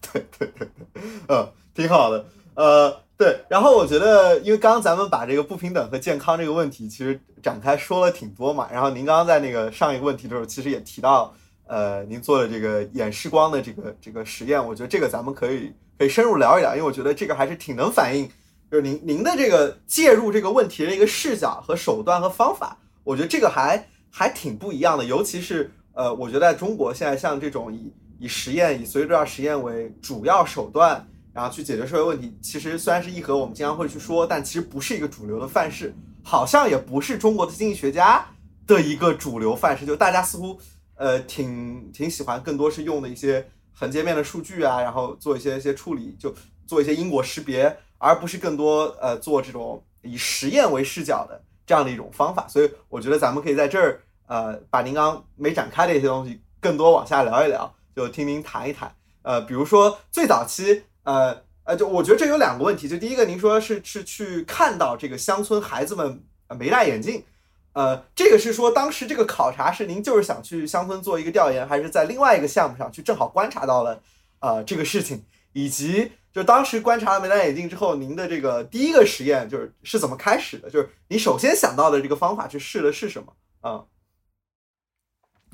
对对对对，嗯，挺好的，呃，对。然后我觉得，因为刚刚咱们把这个不平等和健康这个问题其实展开说了挺多嘛。然后您刚刚在那个上一个问题的时候，其实也提到，呃，您做的这个演示光的这个这个实验，我觉得这个咱们可以可以深入聊一聊，因为我觉得这个还是挺能反映，就是您您的这个介入这个问题的一个视角和手段和方法，我觉得这个还还挺不一样的。尤其是呃，我觉得在中国现在像这种以以实验以随机对照实验为主要手段，然后去解决社会问题，其实虽然是一和我们经常会去说，但其实不是一个主流的范式，好像也不是中国的经济学家的一个主流范式。就大家似乎呃挺挺喜欢，更多是用的一些横截面的数据啊，然后做一些一些处理，就做一些因果识别，而不是更多呃做这种以实验为视角的这样的一种方法。所以我觉得咱们可以在这儿呃把您刚没展开的一些东西更多往下聊一聊。就听您谈一谈，呃，比如说最早期，呃呃，就我觉得这有两个问题，就第一个，您说是是去看到这个乡村孩子们没戴眼镜，呃，这个是说当时这个考察是您就是想去乡村做一个调研，还是在另外一个项目上去正好观察到了，呃，这个事情，以及就当时观察了没戴眼镜之后，您的这个第一个实验就是是怎么开始的？就是你首先想到的这个方法去试的是什么？啊？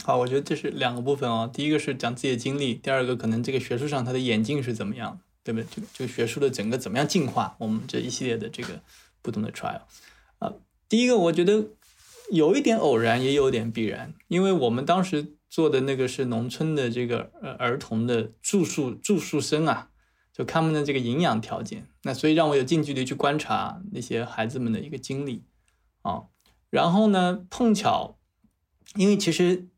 好，我觉得这是两个部分哦。第一个是讲自己的经历，第二个可能这个学术上他的眼镜是怎么样，对不对？这个这个学术的整个怎么样进化？我们这一系列的这个不同的 trial 啊，第一个我觉得有一点偶然，也有点必然，因为我们当时做的那个是农村的这个呃儿童的住宿住宿生啊，就他们的这个营养条件，那所以让我有近距离去观察那些孩子们的一个经历啊，然后呢，碰巧因为其实。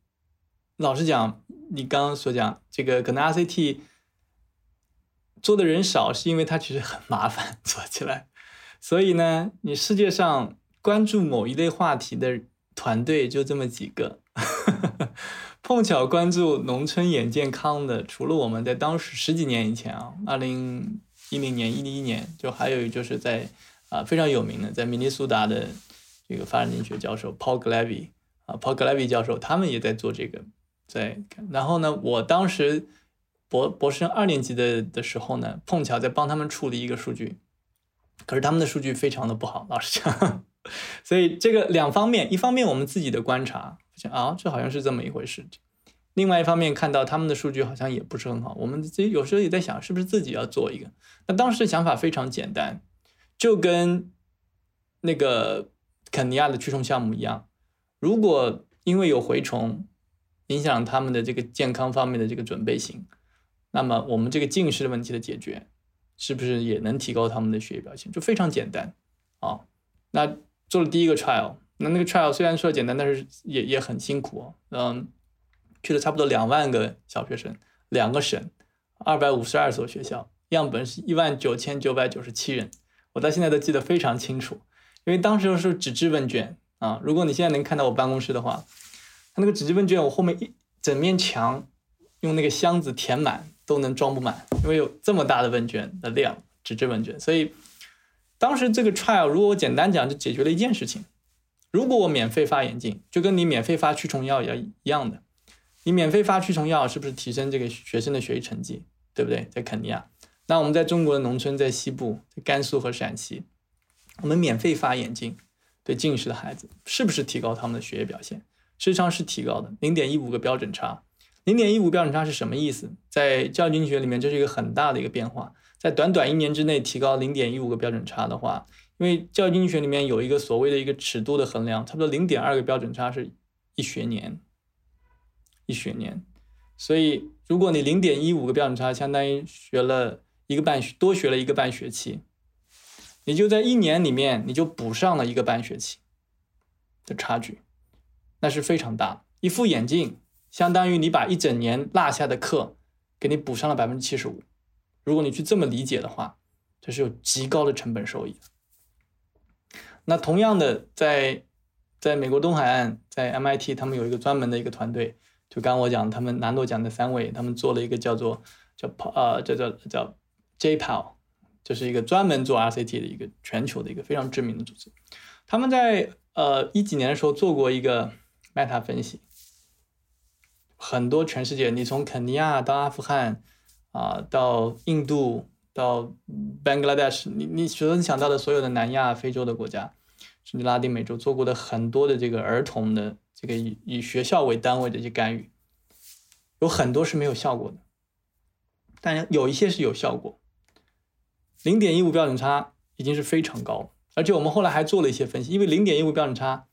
老实讲，你刚刚所讲这个可能 RCT 做的人少，是因为它其实很麻烦做起来。所以呢，你世界上关注某一类话题的团队就这么几个。碰巧关注农村眼健康的，除了我们在当时十几年以前啊，二零一零年、一零年，就还有就是在啊非常有名的，在明尼苏达的这个发展经济学教授 Paul Glavy 啊，Paul Glavy 教授，他们也在做这个。在，然后呢，我当时博博士生二年级的的时候呢，碰巧在帮他们处理一个数据，可是他们的数据非常的不好，老实讲，所以这个两方面，一方面我们自己的观察，想啊，这好像是这么一回事；，另外一方面看到他们的数据好像也不是很好，我们自己有时候也在想，是不是自己要做一个？那当时的想法非常简单，就跟那个肯尼亚的驱虫项目一样，如果因为有蛔虫。影响他们的这个健康方面的这个准备性，那么我们这个近视的问题的解决，是不是也能提高他们的学业表现？就非常简单啊。那做了第一个 trial，那那个 trial 虽然说简单，但是也也很辛苦。嗯，去了差不多两万个小学生，两个省，二百五十二所学校，样本是一万九千九百九十七人。我到现在都记得非常清楚，因为当时是纸质问卷啊。如果你现在能看到我办公室的话。他那个纸质问卷，我后面一整面墙用那个箱子填满都能装不满，因为有这么大的问卷的量，纸质问卷。所以当时这个 trial，如果我简单讲，就解决了一件事情：如果我免费发眼镜，就跟你免费发驱虫药一样一样的，你免费发驱虫药，是不是提升这个学生的学习成绩？对不对？在肯尼亚，那我们在中国的农村，在西部，在甘肃和陕西，我们免费发眼镜，对近视的孩子，是不是提高他们的学业表现？实际上是提高的，零点一五个标准差。零点一五标准差是什么意思？在教育经济学里面，这是一个很大的一个变化。在短短一年之内提高零点一五个标准差的话，因为教育经济学里面有一个所谓的一个尺度的衡量，差不多零点二个标准差是一学年，一学年。所以如果你零点一五个标准差，相当于学了一个半，多学了一个半学期，你就在一年里面你就补上了一个半学期的差距。那是非常大，一副眼镜相当于你把一整年落下的课给你补上了百分之七十五。如果你去这么理解的话，这是有极高的成本收益。那同样的，在在美国东海岸，在 MIT，他们有一个专门的一个团队，就刚刚我讲，他们拿诺奖的三位，他们做了一个叫做叫呃叫叫叫 JPAL，就是一个专门做 RCT 的一个全球的一个非常知名的组织。他们在呃一几年的时候做过一个 meta 分析，很多全世界，你从肯尼亚到阿富汗啊，到印度，到 Bangladesh，你你所能想到的所有的南亚、非洲的国家。甚至拉丁美洲做过的很多的这个儿童的这个以以学校为单位的一些干预，有很多是没有效果的，但有一些是有效果。零点一五标准差已经是非常高了，而且我们后来还做了一些分析，因为零点一五标准差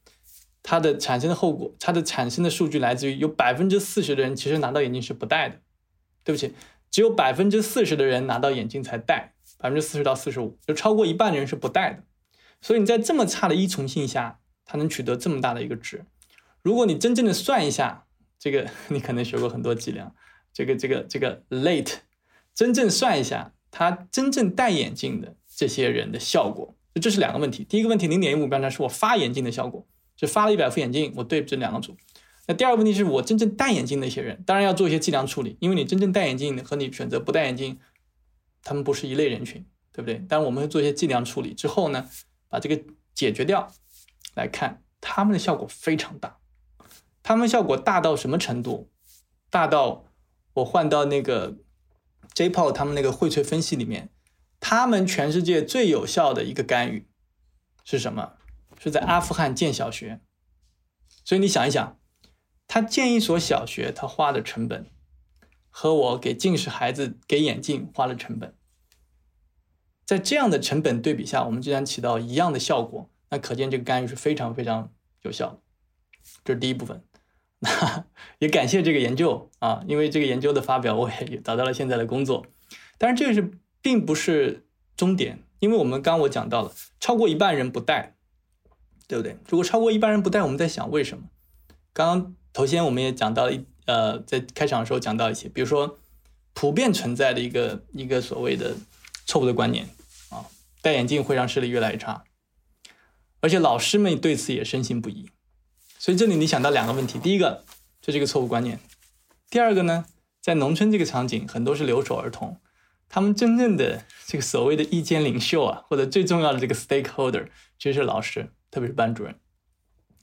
它的产生的后果，它的产生的数据来自于有百分之四十的人其实拿到眼镜是不戴的，对不起，只有百分之四十的人拿到眼镜才戴，百分之四十到四十五，就超过一半的人是不戴的。所以你在这么差的依从性下，它能取得这么大的一个值。如果你真正的算一下，这个 你可能学过很多计量，这个这个这个 late，真正算一下，它真正戴眼镜的这些人的效果，这是两个问题。第一个问题，零点一五标准是我发眼镜的效果，就发了一百副眼镜，我对这两个组。那第二个问题是我真正戴眼镜的一些人，当然要做一些计量处理，因为你真正戴眼镜和你选择不戴眼镜，他们不是一类人群，对不对？但我们会做一些计量处理之后呢？把这个解决掉，来看他们的效果非常大。他们效果大到什么程度？大到我换到那个 J-PO 他们那个荟萃分析里面，他们全世界最有效的一个干预是什么？是在阿富汗建小学。所以你想一想，他建一所小学，他花的成本和我给近视孩子给眼镜花的成本。在这样的成本对比下，我们竟然起到一样的效果，那可见这个干预是非常非常有效的。这是第一部分。那 也感谢这个研究啊，因为这个研究的发表，我也找到了现在的工作。但是这个是并不是终点，因为我们刚我讲到了，超过一半人不戴，对不对？如果超过一般人不戴，我们在想为什么？刚刚头先我们也讲到一呃，在开场的时候讲到一些，比如说普遍存在的一个一个所谓的。错误的观念啊，戴眼镜会让视力越来越差，而且老师们对此也深信不疑。所以这里你想到两个问题：第一个就，这个错误观念；第二个呢，在农村这个场景，很多是留守儿童，他们真正的这个所谓的意见领袖啊，或者最重要的这个 stakeholder，其实是老师，特别是班主任。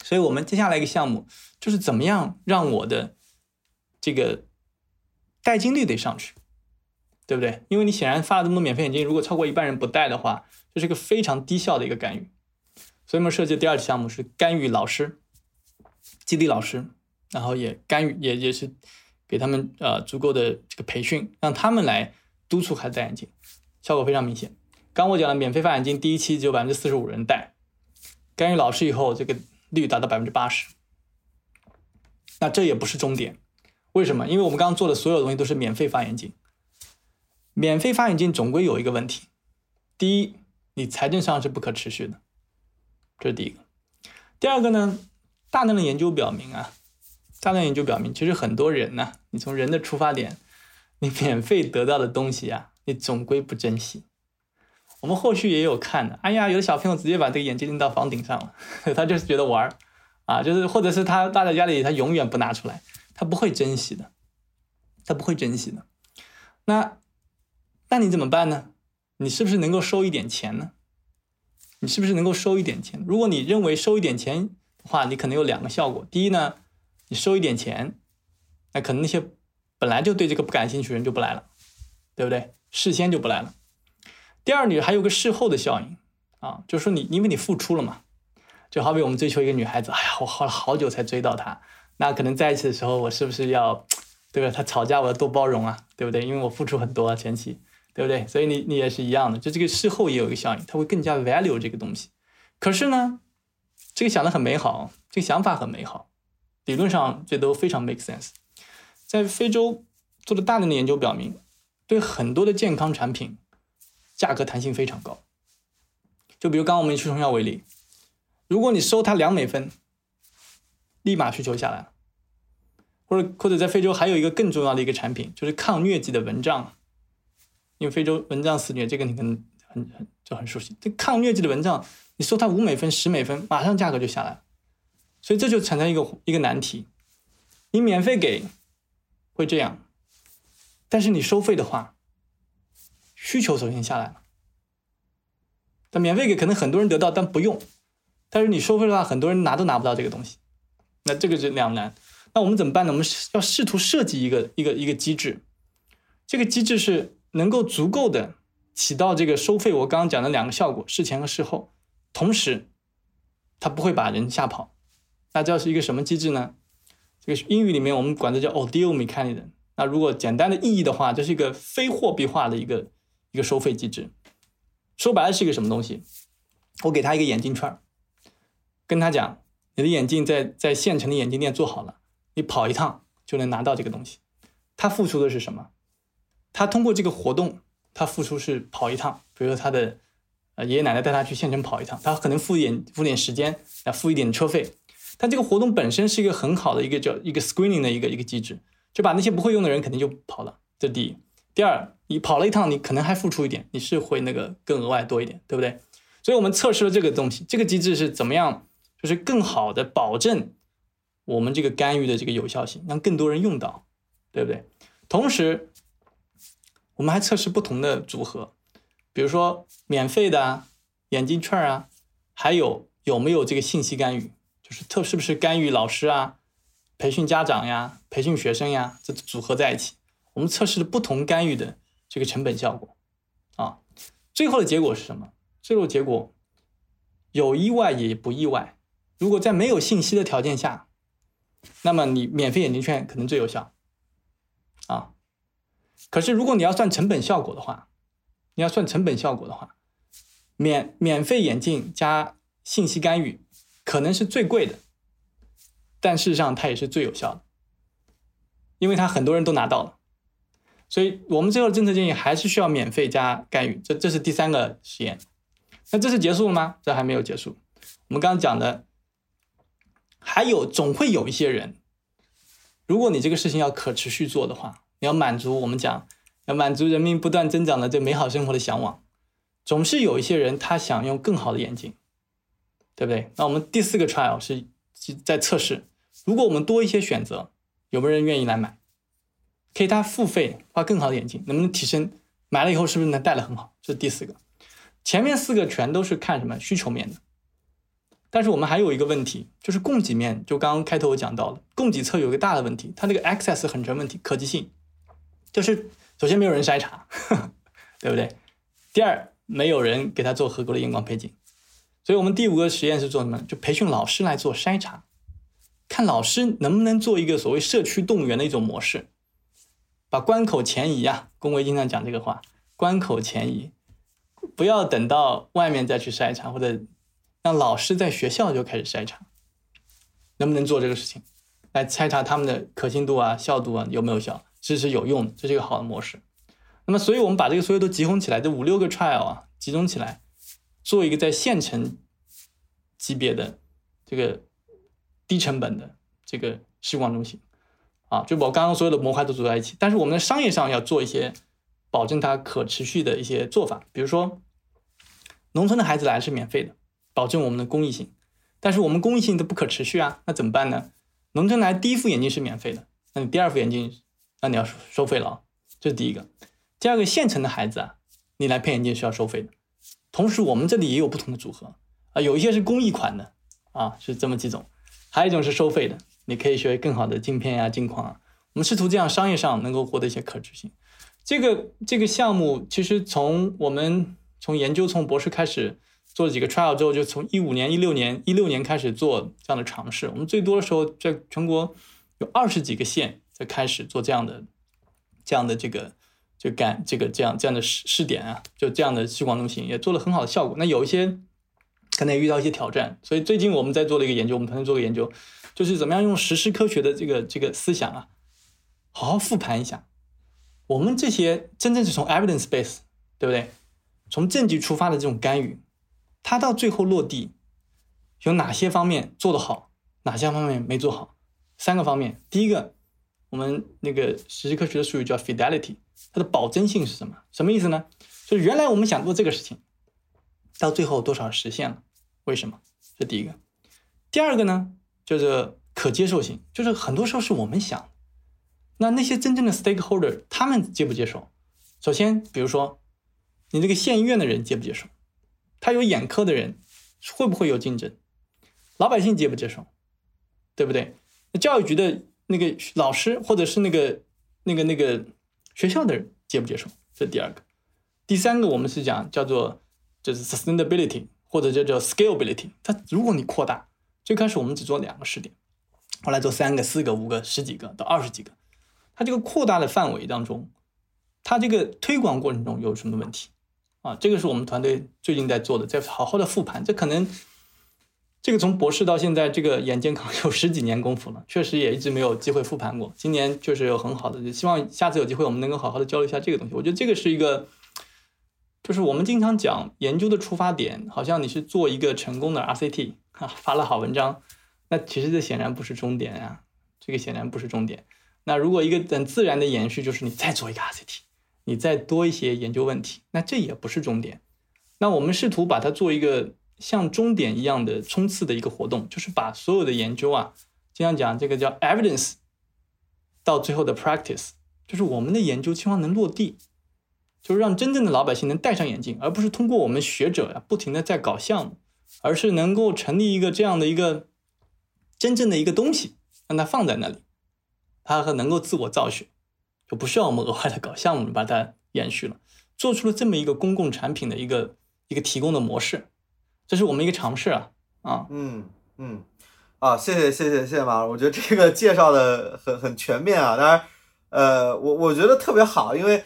所以我们接下来一个项目就是怎么样让我的这个戴金率得上去。对不对？因为你显然发了这么多免费眼镜，如果超过一半人不戴的话，这是个非常低效的一个干预。所以我们设计的第二个项目是干预老师、激励老师，然后也干预，也也是给他们呃足够的这个培训，让他们来督促孩子戴眼镜，效果非常明显。刚我讲了免费发眼镜，第一期只有百分之四十五人戴，干预老师以后，这个率达到百分之八十。那这也不是终点，为什么？因为我们刚刚做的所有东西都是免费发眼镜。免费发眼镜总归有一个问题，第一，你财政上是不可持续的，这是第一个。第二个呢，大量的研究表明啊，大量研究表明，其实很多人呢，你从人的出发点，你免费得到的东西啊，你总归不珍惜。我们后续也有看的，哎呀，有的小朋友直接把这个眼镜拎到房顶上了，他就是觉得玩儿啊，就是或者是他大在家里，他永远不拿出来，他不会珍惜的，他不会珍惜的。那。那你怎么办呢？你是不是能够收一点钱呢？你是不是能够收一点钱？如果你认为收一点钱的话，你可能有两个效果。第一呢，你收一点钱，那可能那些本来就对这个不感兴趣的人就不来了，对不对？事先就不来了。第二，你还有个事后的效应啊，就是说你因为你付出了嘛，就好比我们追求一个女孩子，哎呀，我花了好久才追到她，那可能在一起的时候，我是不是要，对吧？她吵架我要多包容啊，对不对？因为我付出很多啊，前期。对不对？所以你你也是一样的，就这个事后也有一个效应，它会更加 value 这个东西。可是呢，这个想的很美好，这个想法很美好，理论上这都非常 make sense。在非洲做了大量的研究表明，对很多的健康产品，价格弹性非常高。就比如刚刚我们以驱虫药为例，如果你收它两美分，立马需求下来了。或者或者在非洲还有一个更重要的一个产品，就是抗疟疾的蚊帐。因为非洲蚊帐肆虐，这个你可能很很就很熟悉。这抗疟疾的蚊帐，你收它五美分、十美分，马上价格就下来了。所以这就产生一个一个难题：你免费给会这样，但是你收费的话，需求首先下来了。但免费给可能很多人得到，但不用；但是你收费的话，很多人拿都拿不到这个东西。那这个是两难。那我们怎么办呢？我们要试图设计一个一个一个机制，这个机制是能够足够的起到这个收费我刚刚讲的两个效果：事前和事后，同时它不会把人吓跑。那这是一个什么机制呢？这个英语里面我们管它叫 audio mechanism。那如果简单的意义的话，这是一个非货币化的一个一个收费机制。说白了是一个什么东西？我给他一个眼镜串跟他讲，你的眼镜在在县城的眼镜店做好了，你跑一趟就能拿到这个东西。他付出的是什么？他通过这个活动，他付出是跑一趟，比如说他的呃爷爷奶奶带他去县城跑一趟，他可能付一点付点时间，啊付一点车费。但这个活动本身是一个很好的一个叫一个 screening 的一个一个机制，就把那些不会用的人肯定就跑了。这第一。第二，你跑了一趟，你可能还付出一点，你是会那个更额外多一点，对不对？所以我们测试了这个东西，这个机制是怎么样，就是更好的保证我们这个干预的这个有效性，让更多人用到，对不对？同时，我们还测试不同的组合，比如说免费的啊，眼镜券啊，还有有没有这个信息干预，就是特是不是干预老师啊，培训家长呀，培训学生呀，这组合在一起。我们测试了不同干预的这个成本效果，啊，最后的结果是什么？最后结果有意外也不意外。如果在没有信息的条件下，那么你免费眼镜券可能最有效，啊，可是如果你要算成本效果的话，你要算成本效果的话，免免费眼镜加信息干预可能是最贵的，但事实上它也是最有效的，因为它很多人都拿到了。所以我们最后的政策建议还是需要免费加干预，这这是第三个实验。那这是结束了吗？这还没有结束。我们刚刚讲的，还有总会有一些人，如果你这个事情要可持续做的话，你要满足我们讲要满足人民不断增长的这美好生活的向往，总是有一些人他想用更好的眼镜，对不对？那我们第四个 trial 是在测试，如果我们多一些选择，有没有人愿意来买？可以，他付费画更好的眼镜，能不能提升？买了以后是不是能戴的很好？这是第四个。前面四个全都是看什么需求面的，但是我们还有一个问题，就是供给面。就刚刚开头我讲到了，供给侧有一个大的问题，它那个 access 很成问题，可及性。就是首先没有人筛查，对不对？第二，没有人给他做合格的验光配镜。所以我们第五个实验是做什么？就培训老师来做筛查，看老师能不能做一个所谓社区动员的一种模式。把关口前移啊！龚维经常讲这个话，关口前移，不要等到外面再去筛查，或者让老师在学校就开始筛查，能不能做这个事情，来筛查他们的可信度啊、效度啊有没有效？这是有用的，这是一个好的模式。那么，所以我们把这个所有都集中起来，这五六个 trial 啊，集中起来，做一个在县城级别的这个低成本的这个视光中心。啊，就把我刚刚所有的模块都组在一起，但是我们的商业上要做一些保证它可持续的一些做法，比如说，农村的孩子来是免费的，保证我们的公益性，但是我们公益性都不可持续啊，那怎么办呢？农村来第一副眼镜是免费的，那你第二副眼镜，那你要收费了啊，这是第一个。第二个，县城的孩子啊，你来配眼镜是要收费的，同时我们这里也有不同的组合啊，有一些是公益款的啊，是这么几种，还有一种是收费的。你可以学更好的镜片呀、镜框啊。我们试图这样商业上能够获得一些可持续性。这个这个项目其实从我们从研究从博士开始做了几个 trial 之后，就从一五年、一六年、一六年开始做这样的尝试。我们最多的时候在全国有二十几个县在开始做这样的这样的这个就干这个这样这样的试试点啊，就这样的视光中心也做了很好的效果。那有一些可能也遇到一些挑战，所以最近我们在做了一个研究，我们团队做个研究。就是怎么样用实施科学的这个这个思想啊，好好复盘一下，我们这些真正是从 evidence base，对不对？从证据出发的这种干预，它到最后落地有哪些方面做得好，哪些方面没做好？三个方面。第一个，我们那个实施科学的术语叫 fidelity，它的保真性是什么？什么意思呢？就是原来我们想做这个事情，到最后多少实现了？为什么？这第一个。第二个呢？就是可接受性，就是很多时候是我们想，那那些真正的 stakeholder 他们接不接受？首先，比如说你这个县医院的人接不接受？他有眼科的人会不会有竞争？老百姓接不接受？对不对？那教育局的那个老师或者是那个那个那个学校的人接不接受？这第二个。第三个，我们是讲叫做就是 sustainability 或者叫做 scalability。它如果你扩大，最开始我们只做两个试点，后来做三个、四个、五个、十几个到二十几个，它这个扩大的范围当中，它这个推广过程中有什么问题？啊，这个是我们团队最近在做的，在好好的复盘。这可能这个从博士到现在，这个眼健康 有十几年功夫了，确实也一直没有机会复盘过。今年确实有很好的，希望下次有机会我们能够好好的交流一下这个东西。我觉得这个是一个，就是我们经常讲研究的出发点，好像你是做一个成功的 RCT 啊，发了好文章，那其实这显然不是终点呀，这个显然不是终点。那如果一个很自然的延续，就是你再做一个 RCT。你再多一些研究问题，那这也不是终点。那我们试图把它做一个像终点一样的冲刺的一个活动，就是把所有的研究啊，经常讲这个叫 evidence，到最后的 practice，就是我们的研究希望能落地，就是让真正的老百姓能戴上眼镜，而不是通过我们学者呀不停的在搞项目，而是能够成立一个这样的一个真正的一个东西，让它放在那里，它能够自我造血。就不需要我们额外的搞项目把它延续了，做出了这么一个公共产品的一个一个提供的模式，这是我们一个尝试啊
啊嗯嗯啊谢谢谢谢谢谢马老师，我觉得这个介绍的很很全面啊，当然呃我我觉得特别好，因为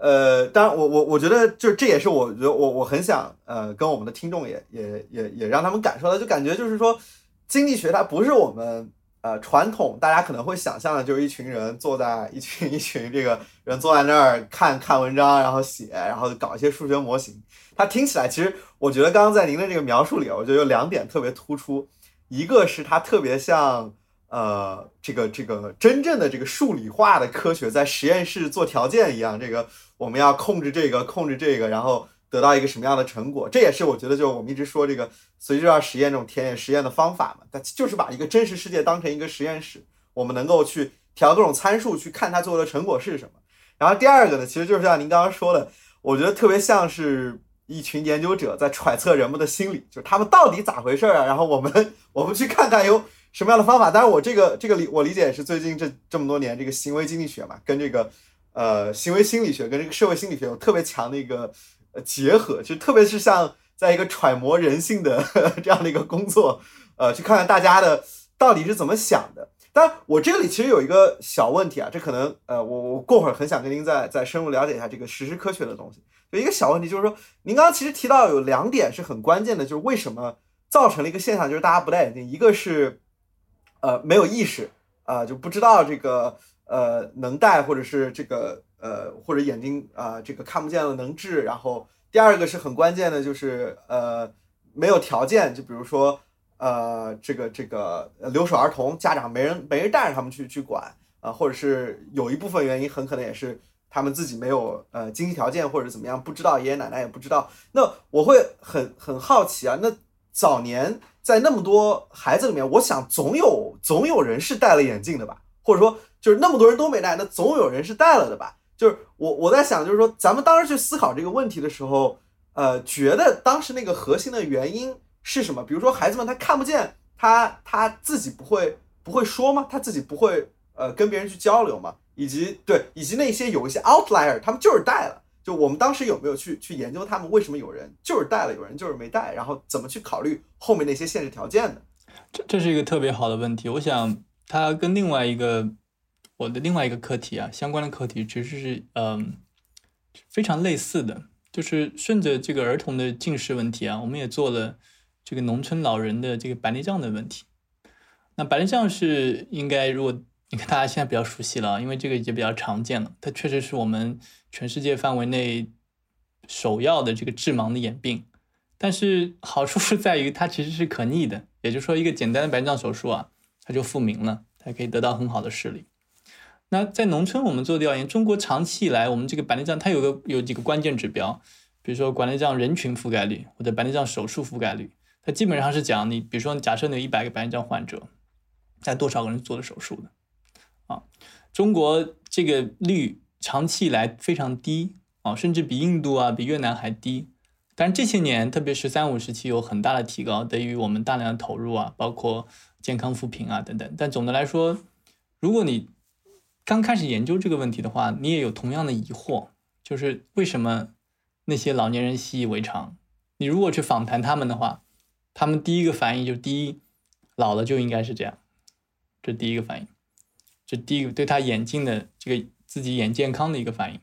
呃当然我我我觉得就这也是我觉得我我很想呃跟我们的听众也也也也让他们感受到，就感觉就是说经济学它不是我们。呃，传统大家可能会想象的就是一群人坐在一群一群这个人坐在那儿看看文章，然后写，然后搞一些数学模型。它听起来，其实我觉得刚刚在您的这个描述里，我觉得有两点特别突出，一个是它特别像呃这个这个真正的这个数理化的科学，在实验室做条件一样，这个我们要控制这个控制这个，然后。得到一个什么样的成果？这也是我觉得，就我们一直说这个随机要实验这种田野实验的方法嘛，它就是把一个真实世界当成一个实验室，我们能够去调各种参数，去看它最后的成果是什么。然后第二个呢，其实就是像您刚刚说的，我觉得特别像是一群研究者在揣测人们的心理，就是他们到底咋回事儿啊？然后我们 我们去看看有什么样的方法。当然，我这个这个理我理解也是最近这这么多年这个行为经济学嘛，跟这个呃行为心理学跟这个社会心理学有特别强的一个。结合，就特别是像在一个揣摩人性的 这样的一个工作，呃，去看看大家的到底是怎么想的。但我这里其实有一个小问题啊，这可能呃，我我过会儿很想跟您再再深入了解一下这个实施科学的东西。有一个小问题就是说，您刚刚其实提到有两点是很关键的，就是为什么造成了一个现象，就是大家不戴眼镜，一个是呃没有意识啊，就不知道这个呃能戴或者是这个。呃，或者眼睛啊，这个看不见了能治。然后第二个是很关键的，就是呃，没有条件，就比如说呃，这个这个留守儿童，家长没人没人带着他们去去管啊，或者是有一部分原因，很可能也是他们自己没有呃经济条件或者怎么样，不知道爷爷奶奶也不知道。那我会很很好奇啊，那早年在那么多孩子里面，我想总有总有人是戴了眼镜的吧，或者说就是那么多人都没戴，那总有人是戴了的吧？就是我我在想，就是说，咱们当时去思考这个问题的时候，呃，觉得当时那个核心的原因是什么？比如说，孩子们他看不见，他他自己不会不会说吗？他自己不会呃跟别人去交流吗？以及对，以及那些有一些 outlier，他们就是戴了。就我们当时有没有去去研究他们为什么有人就是带了，有人就是没带，然后怎么去考虑后面那些限制条件的？
这这是一个特别好的问题。我想它跟另外一个。我的另外一个课题啊，相关的课题其实是嗯非常类似的，就是顺着这个儿童的近视问题啊，我们也做了这个农村老人的这个白内障的问题。那白内障是应该，如果你看大家现在比较熟悉了，因为这个已经比较常见了，它确实是我们全世界范围内首要的这个致盲的眼病。但是好处是在于它其实是可逆的，也就是说一个简单的白内障手术啊，它就复明了，它可以得到很好的视力。那在农村，我们做调研，中国长期以来，我们这个白内障它有个有几个关键指标，比如说白内障人群覆盖率或者白内障手术覆盖率，它基本上是讲你，比如说假设你有一百个白内障患者，但多少个人做了手术的？啊，中国这个率长期以来非常低啊，甚至比印度啊、比越南还低。但这些年，特别是三五时期有很大的提高，得益于我们大量的投入啊，包括健康扶贫啊等等。但总的来说，如果你刚开始研究这个问题的话，你也有同样的疑惑，就是为什么那些老年人习以为常？你如果去访谈他们的话，他们第一个反应就是：第一，老了就应该是这样，这第一个反应。这第一个对他眼镜的这个自己眼健康的一个反应。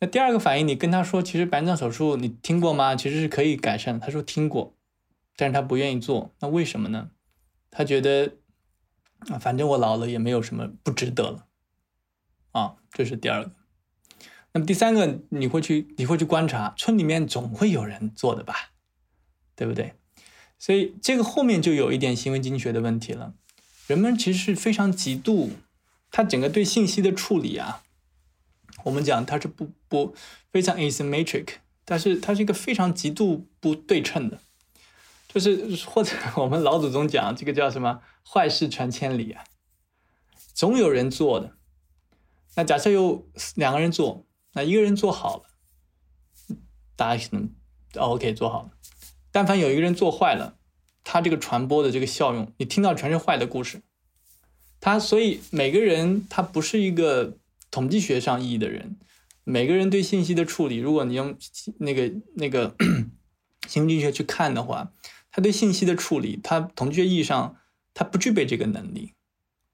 那第二个反应，你跟他说，其实白内障手术你听过吗？其实是可以改善。他说听过，但是他不愿意做。那为什么呢？他觉得啊，反正我老了也没有什么不值得了。啊，这是第二个。那么第三个，你会去你会去观察，村里面总会有人做的吧，对不对？所以这个后面就有一点行为经济学的问题了。人们其实是非常极度。他整个对信息的处理啊，我们讲它是不不非常 asymmetric，但是它是一个非常极度不对称的，就是或者我们老祖宗讲这个叫什么坏事传千里啊，总有人做的。那假设有两个人做，那一个人做好了，大家可能 OK 做好了，但凡有一个人做坏了，他这个传播的这个效用，你听到全是坏的故事。他所以每个人他不是一个统计学上意义的人，每个人对信息的处理，如果你用那个那个行为经济学去看的话，他对信息的处理，他统计学意义上他不具备这个能力，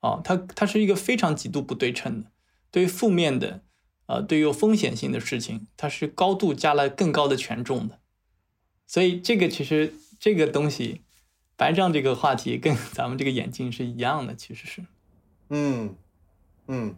啊，他他是一个非常极度不对称的，对于负面的，呃，对于有风险性的事情，它是高度加了更高的权重的，所以这个其实这个东西，白障这个话题跟咱们这个眼镜是一样的，其实是。
嗯，嗯，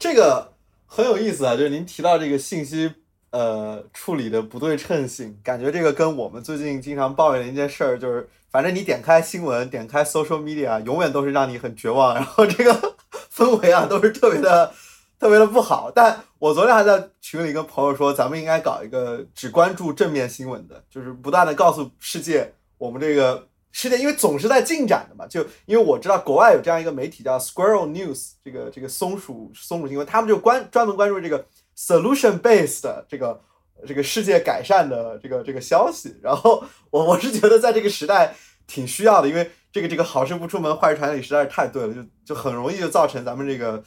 这个很有意思啊，就是您提到这个信息呃处理的不对称性，感觉这个跟我们最近经常抱怨的一件事儿，就是反正你点开新闻，点开 social media，永远都是让你很绝望，然后这个氛围啊都是特别的特别的不好。但我昨天还在群里跟朋友说，咱们应该搞一个只关注正面新闻的，就是不断的告诉世界我们这个。世界因为总是在进展的嘛，就因为我知道国外有这样一个媒体叫 Squirrel News，这个这个松鼠松鼠新闻，他们就关专门关注这个 solution based 这个这个世界改善的这个这个消息。然后我我是觉得在这个时代挺需要的，因为这个这个好事不出门，坏事传千里实在是太对了，就就很容易就造成咱们这个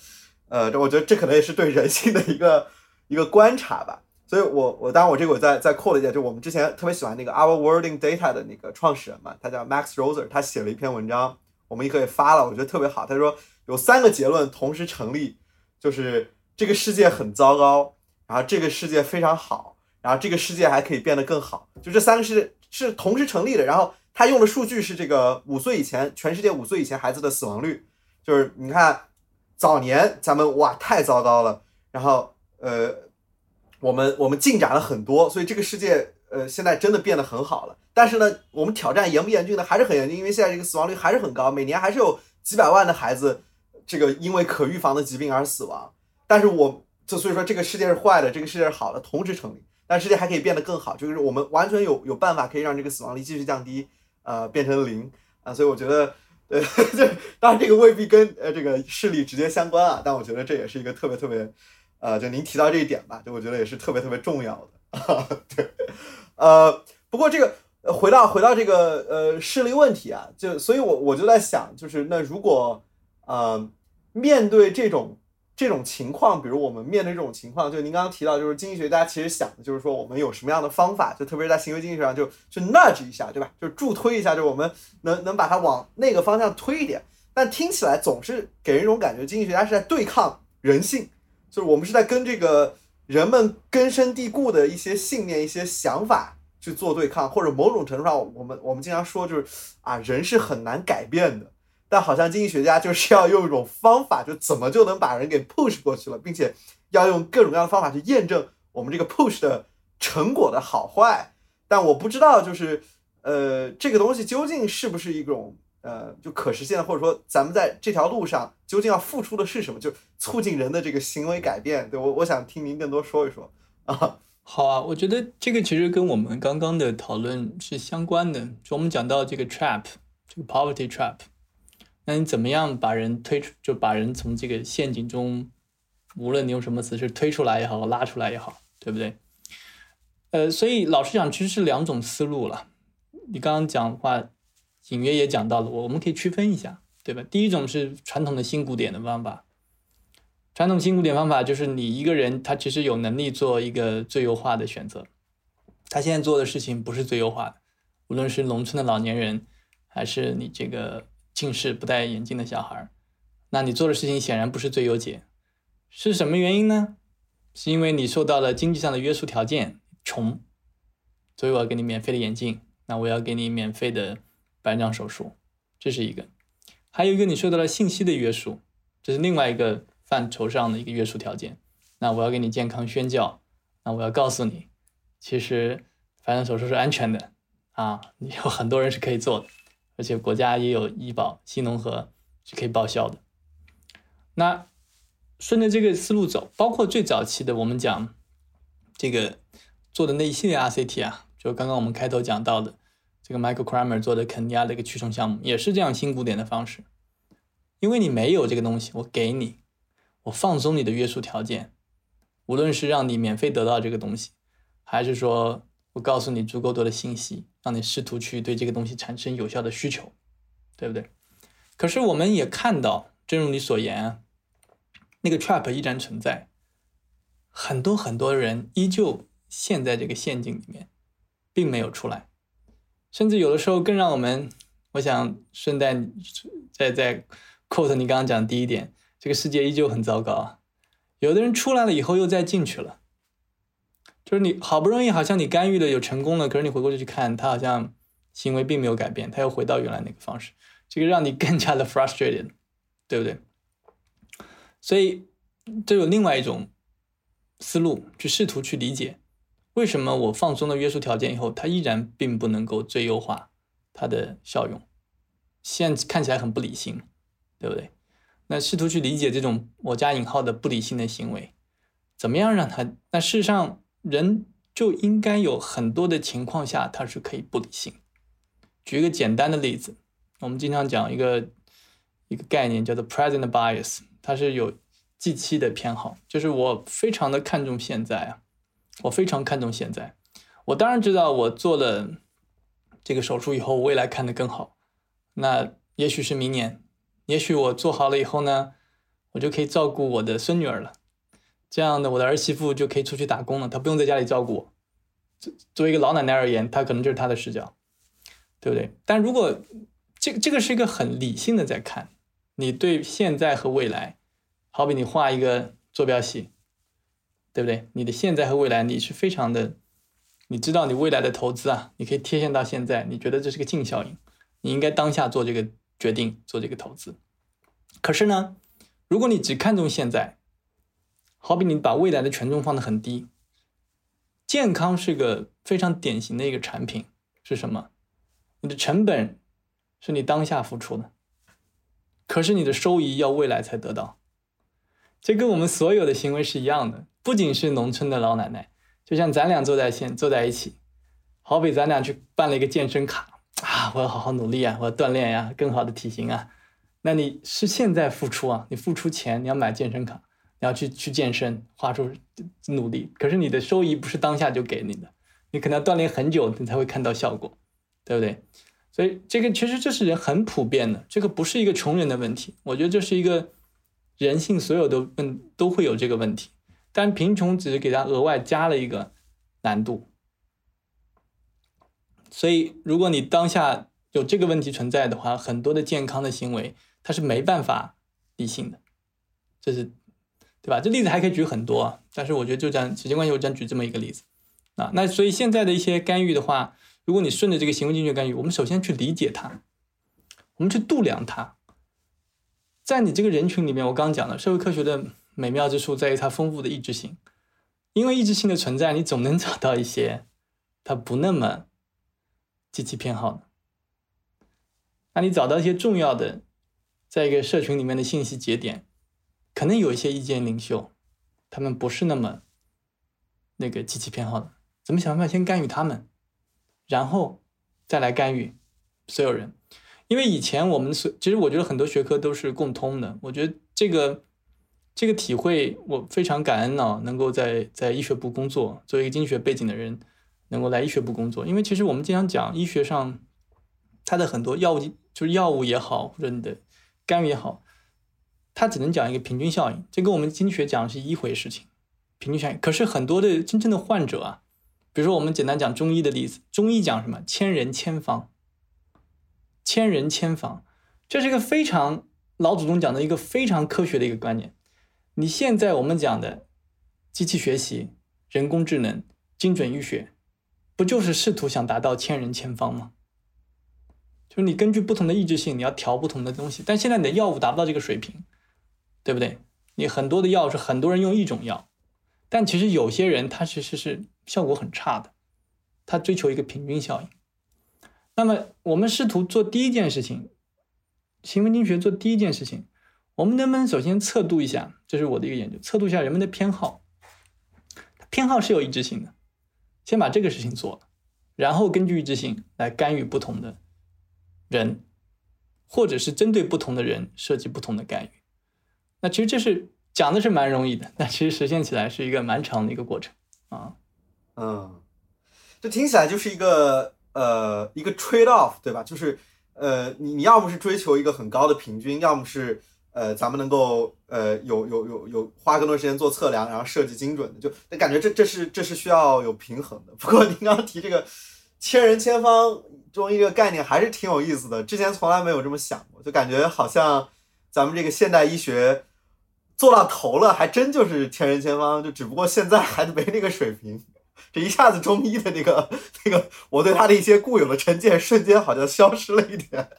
呃，我觉得这可能也是对人性的一个一个观察吧。所以，我我当然我这个我再再扩了一下，就我们之前特别喜欢那个 Our Wording Data 的那个创始人嘛，他叫 Max Roser，他写了一篇文章，我们也可以发了，我觉得特别好。他说有三个结论同时成立，就是这个世界很糟糕，然后这个世界非常好，然后这个世界还可以变得更好，就这三个是是同时成立的。然后他用的数据是这个五岁以前全世界五岁以前孩子的死亡率，就是你看早年咱们哇太糟糕了，然后呃。我们我们进展了很多，所以这个世界呃现在真的变得很好了。但是呢，我们挑战严不严峻呢？还是很严峻，因为现在这个死亡率还是很高，每年还是有几百万的孩子这个因为可预防的疾病而死亡。但是我就所以说这个世界是坏的，这个世界是好的，同时成立。但世界还可以变得更好，就是我们完全有有办法可以让这个死亡率继续降低，呃，变成零啊。所以我觉得，呃，这 当然这个未必跟呃这个视力直接相关啊，但我觉得这也是一个特别特别。呃，就您提到这一点吧，就我觉得也是特别特别重要的。对，呃，不过这个回到回到这个呃视力问题啊，就所以，我我就在想，就是那如果呃面对这种这种情况，比如我们面对这种情况，就您刚刚提到，就是经济学家其实想的就是说，我们有什么样的方法，就特别是在行为经济学上，就去 nudge 一下，对吧？就助推一下，就我们能能把它往那个方向推一点。但听起来总是给人一种感觉，经济学家是在对抗人性。就是我们是在跟这个人们根深蒂固的一些信念、一些想法去做对抗，或者某种程度上，我们我们经常说就是啊，人是很难改变的。但好像经济学家就是要用一种方法，就怎么就能把人给 push 过去了，并且要用各种各样的方法去验证我们这个 push 的成果的好坏。但我不知道，就是呃，这个东西究竟是不是一种。呃，就可实现，或者说咱们在这条路上究竟要付出的是什么？就促进人的这个行为改变。对我，我想听您更多说一说啊。
好啊，我觉得这个其实跟我们刚刚的讨论是相关的。就我们讲到这个 trap，这个 poverty trap，那你怎么样把人推出，就把人从这个陷阱中，无论你用什么词是推出来也好，拉出来也好，对不对？呃，所以老实讲，其实是两种思路了。你刚刚讲话，隐约也讲到了，我我们可以区分一下，对吧？第一种是传统的新古典的方法，传统新古典方法就是你一个人他其实有能力做一个最优化的选择，他现在做的事情不是最优化的，无论是农村的老年人，还是你这个。近视不戴眼镜的小孩，那你做的事情显然不是最优解，是什么原因呢？是因为你受到了经济上的约束条件，穷，所以我要给你免费的眼镜，那我要给你免费的白内障手术，这是一个；还有一个你受到了信息的约束，这是另外一个范畴上的一个约束条件。那我要给你健康宣教，那我要告诉你，其实白内障手术是安全的啊，有很多人是可以做的。而且国家也有医保，新农合是可以报销的。那顺着这个思路走，包括最早期的我们讲这个做的那一系列 RCT 啊，就刚刚我们开头讲到的这个 Michael Kramer 做的肯尼亚的一个驱虫项目，也是这样新古典的方式。因为你没有这个东西，我给你，我放松你的约束条件，无论是让你免费得到这个东西，还是说。我告诉你足够多的信息，让你试图去对这个东西产生有效的需求，对不对？可是我们也看到，正如你所言，那个 trap 依然存在，很多很多人依旧陷在这个陷阱里面，并没有出来，甚至有的时候更让我们，我想顺带再再 quote 你刚刚讲第一点，这个世界依旧很糟糕啊，有的人出来了以后又再进去了。就是你好不容易好像你干预了有成功了，可是你回过去去看，他好像行为并没有改变，他又回到原来那个方式，这个让你更加的 frustrated，对不对？所以这有另外一种思路去试图去理解，为什么我放松了约束条件以后，它依然并不能够最优化它的效用，现看起来很不理性，对不对？那试图去理解这种我加引号的不理性的行为，怎么样让它？那事实上。人就应该有很多的情况下，他是可以不理性。举一个简单的例子，我们经常讲一个一个概念叫做 present bias，它是有近期的偏好，就是我非常的看重现在啊，我非常看重现在。我当然知道，我做了这个手术以后，未来看得更好。那也许是明年，也许我做好了以后呢，我就可以照顾我的孙女儿了。这样的，我的儿媳妇就可以出去打工了，她不用在家里照顾我。作作为一个老奶奶而言，她可能就是她的视角，对不对？但如果这这个是一个很理性的在看，你对现在和未来，好比你画一个坐标系，对不对？你的现在和未来，你是非常的，你知道你未来的投资啊，你可以贴现到现在，你觉得这是个净效应，你应该当下做这个决定，做这个投资。可是呢，如果你只看重现在，好比你把未来的权重放得很低，健康是个非常典型的一个产品，是什么？你的成本是你当下付出的，可是你的收益要未来才得到。这跟我们所有的行为是一样的，不仅是农村的老奶奶，就像咱俩坐在线坐在一起，好比咱俩去办了一个健身卡啊，我要好好努力啊，我要锻炼呀，更好的体型啊，那你是现在付出啊，你付出钱，你要买健身卡。你要去去健身，花出努力，可是你的收益不是当下就给你的，你可能要锻炼很久，你才会看到效果，对不对？所以这个其实这是人很普遍的，这个不是一个穷人的问题，我觉得这是一个人性所有的问都会有这个问题，但贫穷只是给他额外加了一个难度。所以如果你当下有这个问题存在的话，很多的健康的行为它是没办法理性的，这是。对吧？这例子还可以举很多，但是我觉得就这样，时间关系，我样举这么一个例子啊。那所以现在的一些干预的话，如果你顺着这个行为经济学干预，我们首先去理解它，我们去度量它。在你这个人群里面，我刚讲了社会科学的美妙之处在于它丰富的意志性，因为意志性的存在，你总能找到一些它不那么积极偏好的。那你找到一些重要的，在一个社群里面的信息节点。可能有一些意见领袖，他们不是那么那个积极偏好的，怎么想办法先干预他们，然后再来干预所有人？因为以前我们所其实我觉得很多学科都是共通的，我觉得这个这个体会我非常感恩呢，能够在在医学部工作，作为一个经济学背景的人，能够来医学部工作，因为其实我们经常讲医学上它的很多药物就是药物也好，或者你的干预也好，它只能讲一个平均效应，这跟我们经济学讲是一回事情。平均效应，可是很多的真正的患者啊，比如说我们简单讲中医的例子，中医讲什么？千人千方，千人千方，这是一个非常老祖宗讲的一个非常科学的一个观念。你现在我们讲的机器学习、人工智能、精准医学，不就是试图想达到千人千方吗？就是你根据不同的抑制性，你要调不同的东西。但现在你的药物达不到这个水平，对不对？你很多的药是很多人用一种药。但其实有些人他其实是效果很差的，他追求一个平均效应。那么我们试图做第一件事情，行为经济学做第一件事情，我们能不能首先测度一下？这是我的一个研究，测度一下人们的偏好。偏好是有一致性的，先把这个事情做了，然后根据一致性来干预不同的人，或者是针对不同的人设计不同的干预。那其实这是。讲的是蛮容易的，但其实实现起来是一个蛮长的一个过程
啊。嗯，这听起来就是一个呃一个 trade off，对吧？就是呃你你要么是追求一个很高的平均，要么是呃咱们能够呃有有有有花更多时间做测量，然后设计精准的，就感觉这这是这是需要有平衡的。不过您刚刚提这个千人千方中医这个概念还是挺有意思的，之前从来没有这么想过，就感觉好像咱们这个现代医学。做到头了，还真就是千人千方，就只不过现在还没那个水平。这一下子中医的那个那个，我对他的一些固有的成见，瞬间好像消失了一点。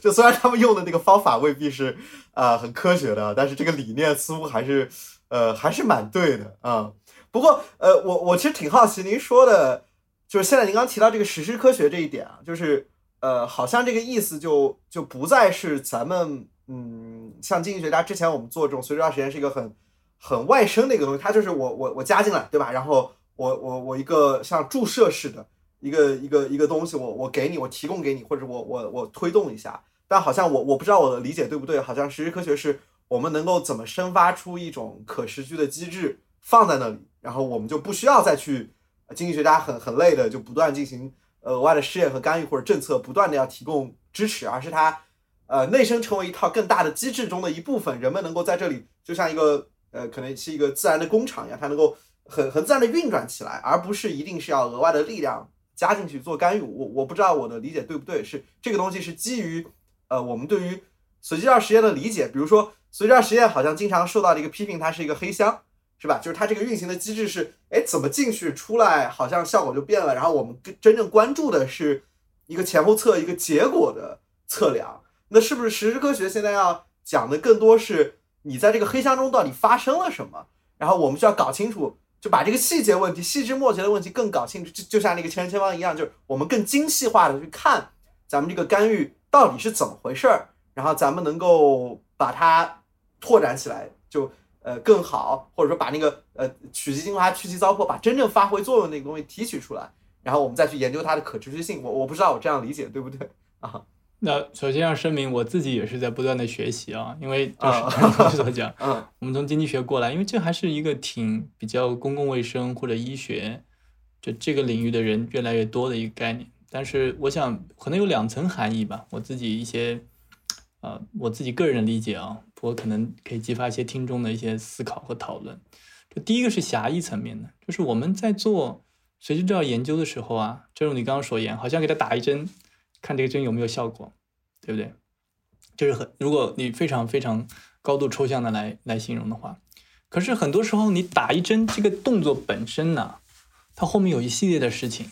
就虽然他们用的那个方法未必是啊很科学的，但是这个理念似乎还是呃还是蛮对的啊。不过呃，我我其实挺好奇您说的，就是现在您刚提到这个实施科学这一点啊，就是呃好像这个意思就就不再是咱们。嗯，像经济学家之前我们做这种随机化实验是一个很很外生的一个东西，它就是我我我加进来，对吧？然后我我我一个像注射式的一个一个一个东西，我我给你，我提供给你，或者我我我推动一下。但好像我我不知道我的理解对不对，好像实时科学是我们能够怎么生发出一种可持续的机制放在那里，然后我们就不需要再去经济学家很很累的就不断进行额外的试验和干预或者政策不断的要提供支持，而是它。呃，内生成为一套更大的机制中的一部分，人们能够在这里就像一个呃，可能是一个自然的工厂一样，它能够很很自然的运转起来，而不是一定是要额外的力量加进去做干预。我我不知道我的理解对不对，是这个东西是基于呃我们对于随机二实验的理解。比如说随机二实验好像经常受到的一个批评，它是一个黑箱，是吧？就是它这个运行的机制是，哎，怎么进去出来好像效果就变了。然后我们真正关注的是一个前后测一个结果的测量。那是不是实时科学现在要讲的更多是你在这个黑箱中到底发生了什么？然后我们需要搞清楚，把这个细节问题、细枝末节的问题更搞清楚，就就像那个千人千方一样，就是我们更精细化的去看咱们这个干预到底是怎么回事儿，然后咱们能够把它拓展起来，就呃更好，或者说把那个呃取其精华去其糟粕，把真正发挥作用那个东西提取出来，然后我们再去研究它的可持续性。我我不知道我这样理解对不对啊？
那首先要声明，我自己也是在不断的学习啊，因为就是怎么讲，我们从经济学过来，因为这还是一个挺比较公共卫生或者医学，就这个领域的人越来越多的一个概念。但是我想可能有两层含义吧，我自己一些，呃，我自己个人的理解啊，我可能可以激发一些听众的一些思考和讨论。就第一个是狭义层面的，就是我们在做随机治疗研究的时候啊，正如你刚刚所言，好像给他打一针。看这个针有没有效果，对不对？就是很，如果你非常非常高度抽象的来来形容的话，可是很多时候你打一针这个动作本身呢，它后面有一系列的事情。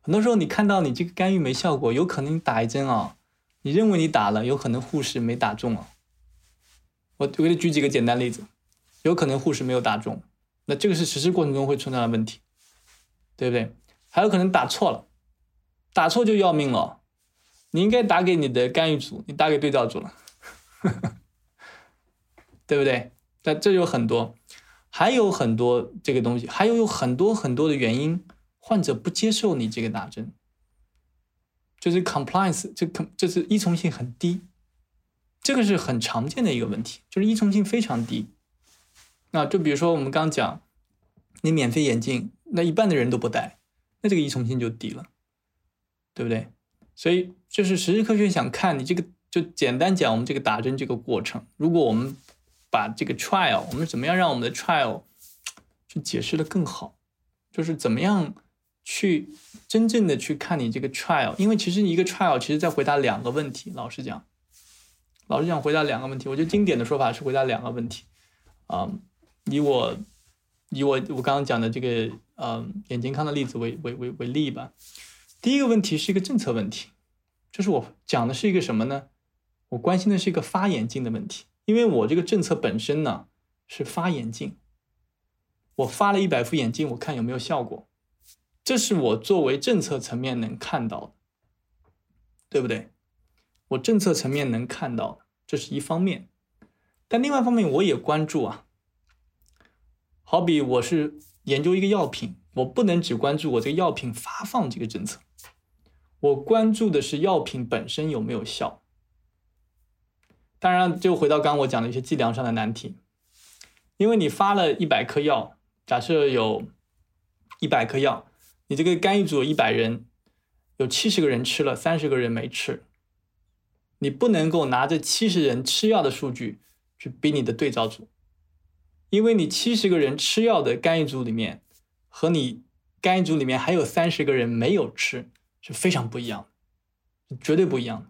很多时候你看到你这个干预没效果，有可能你打一针啊，你认为你打了，有可能护士没打中啊。我我给你举几个简单例子，有可能护士没有打中，那这个是实施过程中会存在的问题，对不对？还有可能打错了。打错就要命了，你应该打给你的干预组，你打给对照组了，对不对？那这有很多，还有很多这个东西，还有有很多很多的原因，患者不接受你这个打针，就是 compliance 这 com 就是依从性很低，这个是很常见的一个问题，就是依从性非常低。那就比如说我们刚讲，你免费眼镜，那一半的人都不戴，那这个依从性就低了，对不对？所以就是实质科学想看你这个，就简单讲我们这个打针这个过程，如果我们把这个 trial，我们怎么样让我们的 trial 去解释的更好，就是怎么样去真正的去看你这个 trial，因为其实一个 trial 其实在回答两个问题，老实讲，老实讲回答两个问题，我觉得经典的说法是回答两个问题，啊。以我以我我刚刚讲的这个呃眼健康的例子为为为为例吧。第一个问题是一个政策问题，就是我讲的是一个什么呢？我关心的是一个发眼镜的问题，因为我这个政策本身呢是发眼镜，我发了一百副眼镜，我看有没有效果，这是我作为政策层面能看到的，对不对？我政策层面能看到的，这是一方面，但另外一方面我也关注啊。好比我是研究一个药品，我不能只关注我这个药品发放这个政策，我关注的是药品本身有没有效。当然，就回到刚刚我讲的一些计量上的难题，因为你发了一百颗药，假设有一百颗药，你这个干预组一百人，有七十个人吃了，三十个人没吃，你不能够拿着七十人吃药的数据去比你的对照组。因为你七十个人吃药的干预组里面，和你干预组里面还有三十个人没有吃，是非常不一样的，绝对不一样的。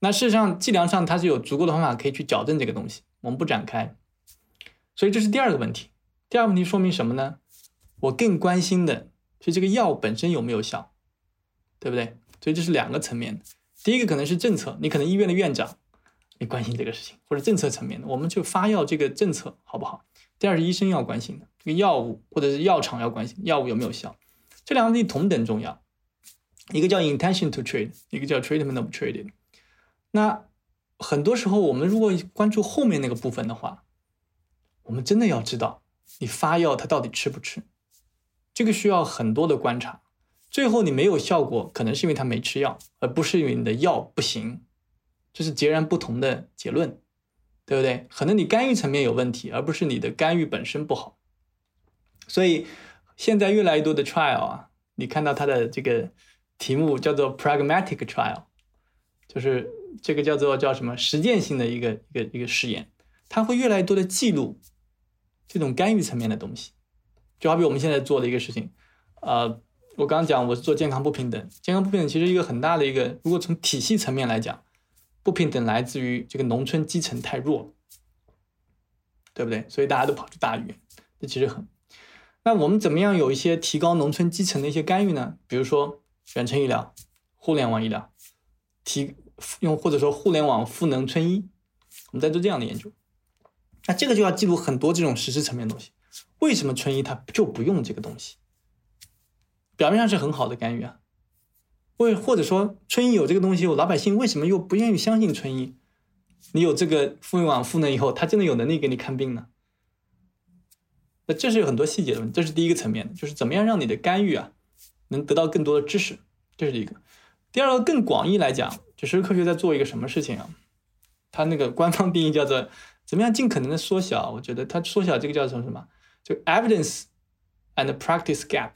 那事实上计量上它是有足够的方法可以去矫正这个东西，我们不展开。所以这是第二个问题。第二个问题说明什么呢？我更关心的是这个药本身有没有效，对不对？所以这是两个层面的。第一个可能是政策，你可能医院的院长，你关心这个事情，或者政策层面的，我们就发药这个政策好不好？第二是医生要关心的，这个药物或者是药厂要关心药物有没有效，这两个东西同等重要。一个叫 intention to treat，一个叫 treatment of treated。那很多时候我们如果关注后面那个部分的话，我们真的要知道你发药它到底吃不吃，这个需要很多的观察。最后你没有效果，可能是因为他没吃药，而不是因为你的药不行，这是截然不同的结论。对不对？可能你干预层面有问题，而不是你的干预本身不好。所以现在越来越多的 trial 啊，你看到它的这个题目叫做 pragmatic trial，就是这个叫做叫什么实践性的一个一个一个试验，它会越来越多的记录这种干预层面的东西。就好比我们现在做的一个事情，呃，我刚刚讲我是做健康不平等，健康不平等其实一个很大的一个，如果从体系层面来讲。不平等来自于这个农村基层太弱，对不对？所以大家都跑去大医院，这其实很。那我们怎么样有一些提高农村基层的一些干预呢？比如说远程医疗、互联网医疗，提用或者说互联网赋能村医，我们在做这样的研究。那这个就要记录很多这种实施层面的东西。为什么村医他就不用这个东西？表面上是很好的干预啊。为或者说春医有这个东西，我老百姓为什么又不愿意相信春医？你有这个互联网赋能以后，他真的有能力给你看病呢？那这是有很多细节的问题，这是第一个层面，就是怎么样让你的干预啊能得到更多的知识，这是一个。第二个更广义来讲，就是科学在做一个什么事情啊？它那个官方定义叫做怎么样尽可能的缩小？我觉得它缩小这个叫做什么？就 evidence and practice gap。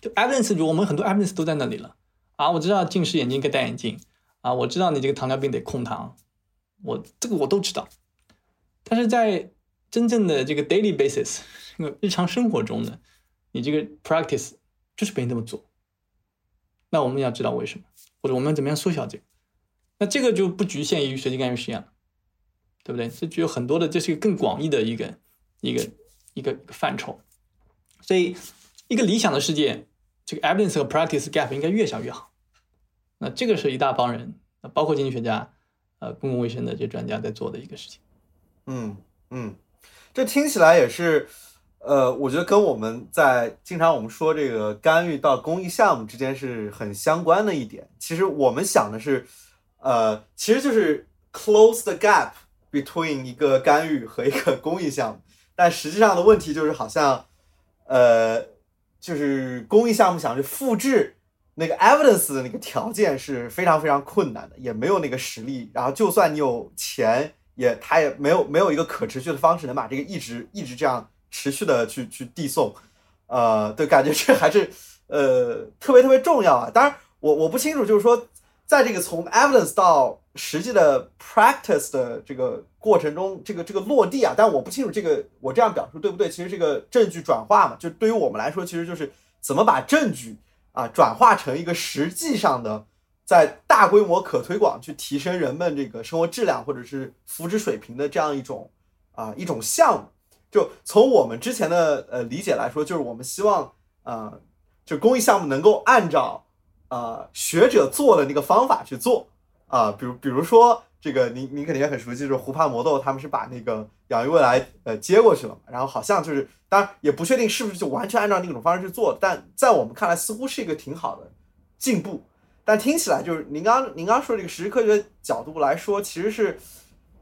就 evidence，如果我们很多 evidence 都在那里了。啊，我知道近视眼镜该戴眼镜，啊，我知道你这个糖尿病得控糖，我这个我都知道，但是在真正的这个 daily basis，那 日常生活中呢，你这个 practice 就是不愿意这么做，那我们要知道为什么，或者我们怎么样缩小这个，那这个就不局限于随机干预实验了，对不对？这具有很多的，这是一个更广义的一个一个一个一个范畴，所以一个理想的世界，这个 evidence 和 practice gap 应该越小越好。那这个是一大帮人，包括经济学家，呃，公共卫生的这些专家在做的一个事情。
嗯嗯，这听起来也是，呃，我觉得跟我们在经常我们说这个干预到公益项目之间是很相关的一点。其实我们想的是，呃，其实就是 close the gap between 一个干预和一个公益项目。但实际上的问题就是，好像，呃，就是公益项目想去复制。那个 evidence 的那个条件是非常非常困难的，也没有那个实力。然后就算你有钱，也他也没有没有一个可持续的方式能把这个一直一直这样持续的去去递送。呃，对，感觉这还是呃特别特别重要啊。当然，我我不清楚，就是说在这个从 evidence 到实际的 practice 的这个过程中，这个这个落地啊，但我不清楚这个我这样表述对不对。其实这个证据转化嘛，就对于我们来说，其实就是怎么把证据啊转化成一个实际上的，在大规模可推广去提升人们这个生活质量或者是福祉水平的这样一种啊一种项目。就从我们之前的呃理解来说，就是我们希望啊，就公益项目能够按照啊学者做的那个方法去做。啊，比如比如说这个，您您肯定也很熟悉，就是湖畔魔豆，他们是把那个养育未来呃接过去了，然后好像就是，当然也不确定是不是就完全按照那种方式去做，但在我们看来似乎是一个挺好的进步。但听起来就是您刚您刚说这个实时科学角度来说，其实是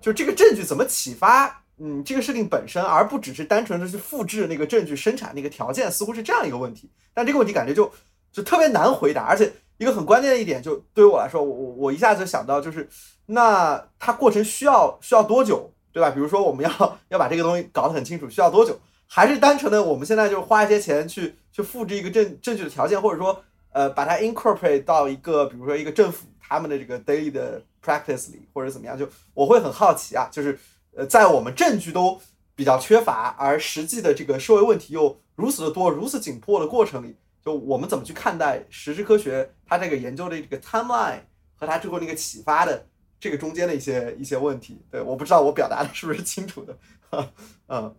就这个证据怎么启发，嗯，这个事情本身，而不只是单纯的去复制那个证据生产那个条件，似乎是这样一个问题。但这个问题感觉就就特别难回答，而且。一个很关键的一点，就对于我来说，我我我一下子想到就是，那它过程需要需要多久，对吧？比如说我们要要把这个东西搞得很清楚，需要多久？还是单纯的我们现在就花一些钱去去复制一个证证据的条件，或者说呃把它 incorporate 到一个比如说一个政府他们的这个 daily 的 practice 里，或者怎么样？就我会很好奇啊，就是呃在我们证据都比较缺乏，而实际的这个社会问题又如此的多、如此紧迫的过程里。就我们怎么去看待实时科学，它这个研究的这个 timeline 和它最后那个启发的这个中间的一些一些问题，对，我不知道我表达的是不是清楚的，哈嗯，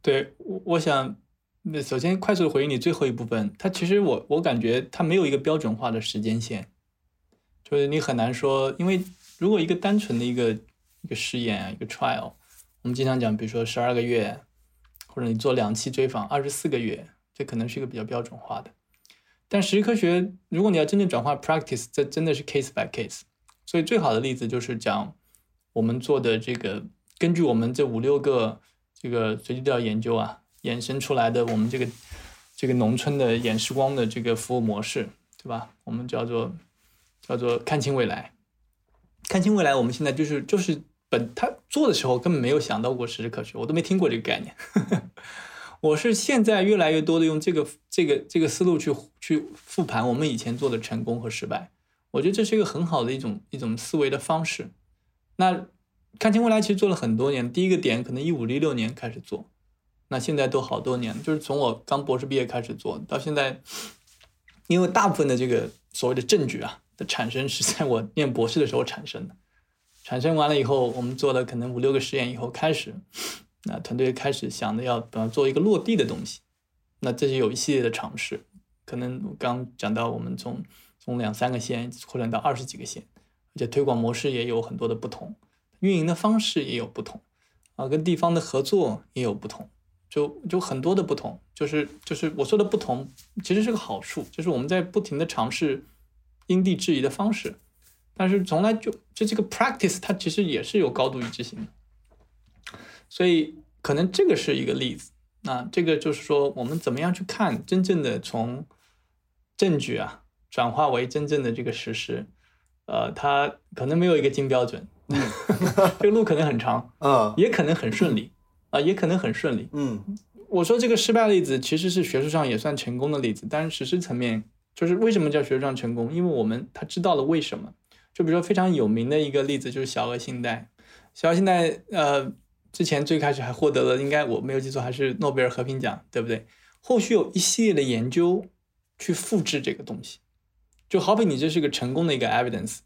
对，我我想，那首先快速的回应你最后一部分，它其实我我感觉它没有一个标准化的时间线，就是你很难说，因为如果一个单纯的一个一个试验啊，一个 trial，我们经常讲，比如说十二个月，或者你做两期追访，二十四个月，这可能是一个比较标准化的。但实际科学，如果你要真正转化 practice，这真的是 case by case。所以最好的例子就是讲我们做的这个，根据我们这五六个这个随机调研究啊，衍生出来的我们这个这个农村的演示光的这个服务模式，对吧？我们叫做叫做看清未来，看清未来。我们现在就是就是本他做的时候根本没有想到过实时科学，我都没听过这个概念。我是现在越来越多的用这个这个这个思路去去复盘我们以前做的成功和失败，我觉得这是一个很好的一种一种思维的方式。那看清未来其实做了很多年，第一个点可能一五一六年开始做，那现在都好多年，就是从我刚博士毕业开始做到现在，因为大部分的这个所谓的证据啊的产生是在我念博士的时候产生的，产生完了以后，我们做了可能五六个实验以后开始。那团队开始想着要呃做一个落地的东西，那这就有一系列的尝试。可能我刚讲到，我们从从两三个县扩展到二十几个县，而且推广模式也有很多的不同，运营的方式也有不同，啊，跟地方的合作也有不同，就就很多的不同。就是就是我说的不同，其实是个好处，就是我们在不停的尝试因地制宜的方式，但是从来就就这个 practice 它其实也是有高度一致性的。所以可能这个是一个例子，那这个就是说我们怎么样去看真正的从证据啊转化为真正的这个实施，呃，它可能没有一个金标准，这个路可能很长，
嗯，
也可能很顺利，啊，也可能很顺利，
嗯，
我说这个失败例子其实是学术上也算成功的例子，但是实施层面就是为什么叫学术上成功？因为我们他知道了为什么，就比如说非常有名的一个例子就是小额信贷，小额信贷，呃。之前最开始还获得了，应该我没有记错，还是诺贝尔和平奖，对不对？后续有一系列的研究去复制这个东西，就好比你这是个成功的一个 evidence，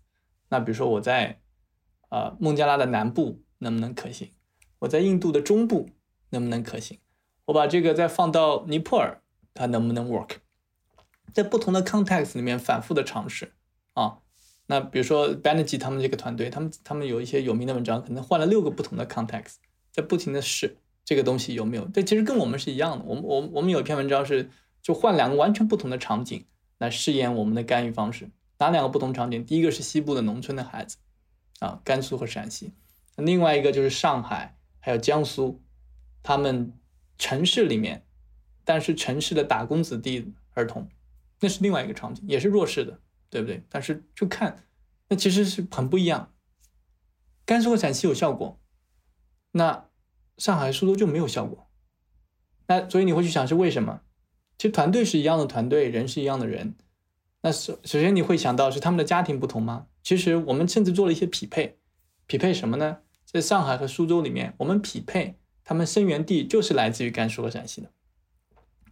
那比如说我在啊孟加拉的南部能不能可行？我在印度的中部能不能可行？我把这个再放到尼泊尔，它能不能 work？在不同的 context 里面反复的尝试啊。那比如说 Banerjee 他们这个团队，他们他们有一些有名的文章，可能换了六个不同的 context。在不停的试这个东西有没有？这其实跟我们是一样的。我们我我们有一篇文章是就换两个完全不同的场景来试验我们的干预方式。哪两个不同场景？第一个是西部的农村的孩子，啊，甘肃和陕西；另外一个就是上海还有江苏，他们城市里面，但是城市的打工子弟儿童，那是另外一个场景，也是弱势的，对不对？但是就看，那其实是很不一样。甘肃和陕西有效果，那上海、苏州就没有效果。那所以你会去想是为什么？其实团队是一样的团队，人是一样的人。那首首先你会想到是他们的家庭不同吗？其实我们甚至做了一些匹配，匹配什么呢？在上海和苏州里面，我们匹配他们生源地就是来自于甘肃和陕西的。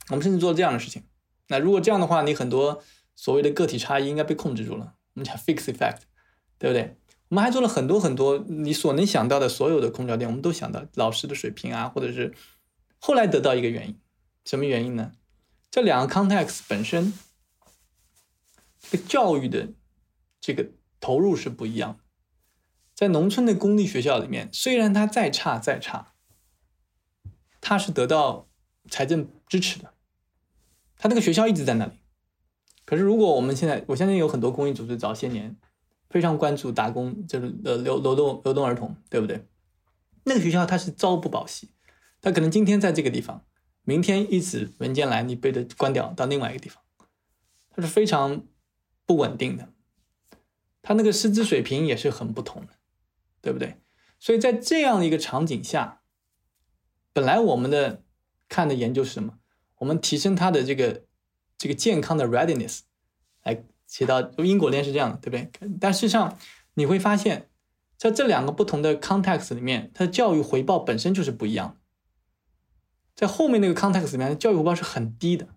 我们甚至做了这样的事情。那如果这样的话，你很多所谓的个体差异应该被控制住了。我们讲 fix effect，对不对？我们还做了很多很多你所能想到的所有的空调店，我们都想到老师的水平啊，或者是后来得到一个原因，什么原因呢？这两个 context 本身，这个教育的这个投入是不一样的。在农村的公立学校里面，虽然它再差再差，它是得到财政支持的，它那个学校一直在那里。可是如果我们现在，我相信有很多公益组织早些年非常关注打工，就是呃流流动流动儿童，对不对？那个学校它是朝不保夕，它可能今天在这个地方。明天一纸文件来，你被它关掉到另外一个地方，它是非常不稳定的，它那个师资水平也是很不同的，对不对？所以在这样的一个场景下，本来我们的看的研究是什么？我们提升它的这个这个健康的 readiness，来起到因果链是这样的，对不对？但事实上你会发现，在这两个不同的 context 里面，它的教育回报本身就是不一样的。在后面那个 context 里面，教育回报是很低的，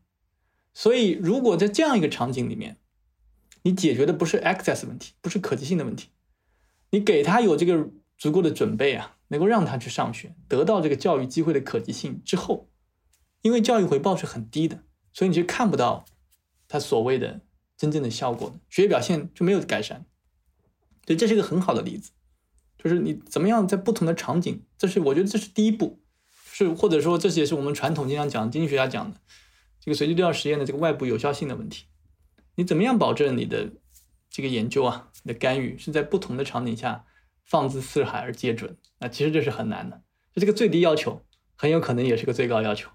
所以如果在这样一个场景里面，你解决的不是 access 问题，不是可及性的问题，你给他有这个足够的准备啊，能够让他去上学，得到这个教育机会的可及性之后，因为教育回报是很低的，所以你就看不到它所谓的真正的效果，学业表现就没有改善。对，这是一个很好的例子，就是你怎么样在不同的场景，这是我觉得这是第一步。是，或者说，这也是我们传统经常讲经济学家讲的，这个随机对照实验的这个外部有效性的问题。你怎么样保证你的这个研究啊，你的干预是在不同的场景下放之四海而皆准？那其实这是很难的，就这个最低要求，很有可能也是个最高要求。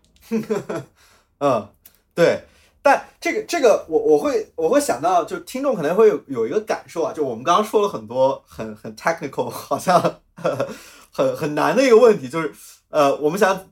嗯，对。但这个这个，我我会我会想到，就听众可能会有有一个感受啊，就我们刚刚说了很多很很 technical，好像呵 呵很很难的一个问题，就是。呃，我们想，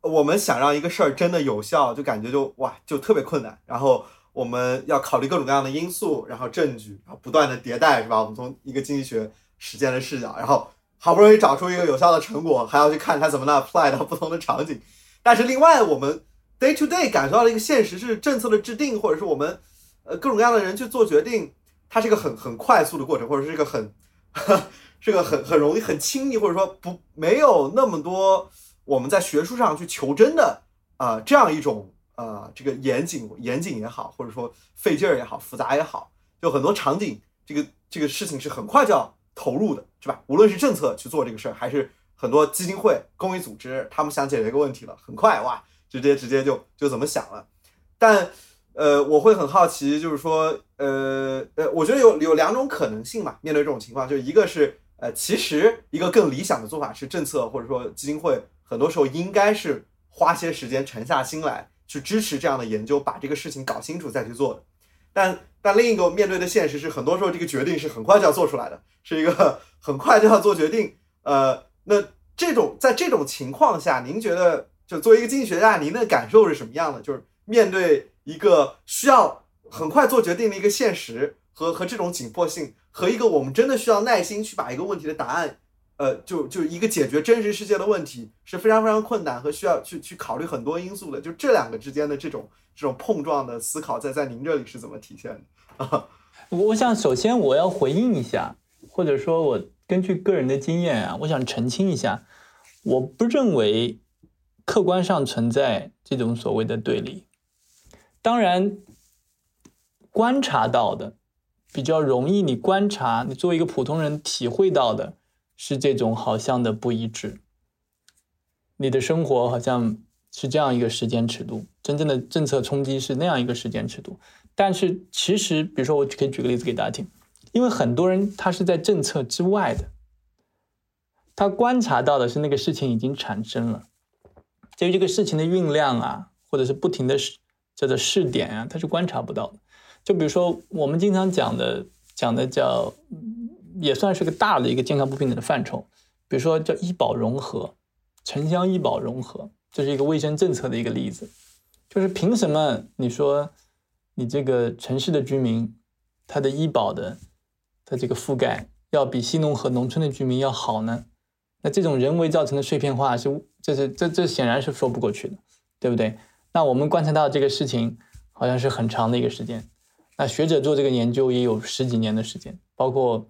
我们想让一个事儿真的有效，就感觉就哇，就特别困难。然后我们要考虑各种各样的因素，然后证据，然后不断的迭代，是吧？我们从一个经济学实践的视角，然后好不容易找出一个有效的成果，还要去看它怎么能 apply 到不同的场景。但是另外，我们 day to day 感受到的一个现实是，政策的制定，或者是我们呃各种各样的人去做决定，它是一个很很快速的过程，或者是一个很。这个很很容易很轻易，或者说不没有那么多我们在学术上去求真的啊这样一种呃这个严谨严谨也好，或者说费劲儿也好，复杂也好，就很多场景，这个这个事情是很快就要投入的，是吧？无论是政策去做这个事儿，还是很多基金会、公益组织，他们想解决一个问题了，很快哇，直接直接就就怎么想了。但呃，我会很好奇，就是说呃呃，我觉得有有两种可能性嘛，面对这种情况，就一个是。呃，其实一个更理想的做法是，政策或者说基金会很多时候应该是花些时间沉下心来去支持这样的研究，把这个事情搞清楚再去做的。但但另一个面对的现实是，很多时候这个决定是很快就要做出来的，是一个很快就要做决定。呃，那这种在这种情况下，您觉得就作为一个经济学家，您的感受是什么样的？就是面对一个需要很快做决定的一个现实和和这种紧迫性。和一个我们真的需要耐心去把一个问题的答案，呃，就就一个解决真实世界的问题是非常非常困难和需要去去考虑很多因素的。就这两个之间的这种这种碰撞的思考，在在您这里是怎么体现的？啊，
我想首先我要回应一下，或者说我根据个人的经验啊，我想澄清一下，我不认为客观上存在这种所谓的对立。当然，观察到的。比较容易，你观察，你作为一个普通人体会到的是这种好像的不一致。你的生活好像是这样一个时间尺度，真正的政策冲击是那样一个时间尺度。但是其实，比如说，我可以举个例子给大家听，因为很多人他是在政策之外的，他观察到的是那个事情已经产生了，至于这个事情的酝酿啊，或者是不停的试叫做试点啊，它是观察不到的。就比如说我们经常讲的讲的叫，也算是个大的一个健康不平等的范畴，比如说叫医保融合，城乡医保融合，这是一个卫生政策的一个例子。就是凭什么你说你这个城市的居民他的医保的他这个覆盖要比西农和农村的居民要好呢？那这种人为造成的碎片化是，这是这这显然是说不过去的，对不对？那我们观察到这个事情好像是很长的一个时间，那学者做这个研究也有十几年的时间，包括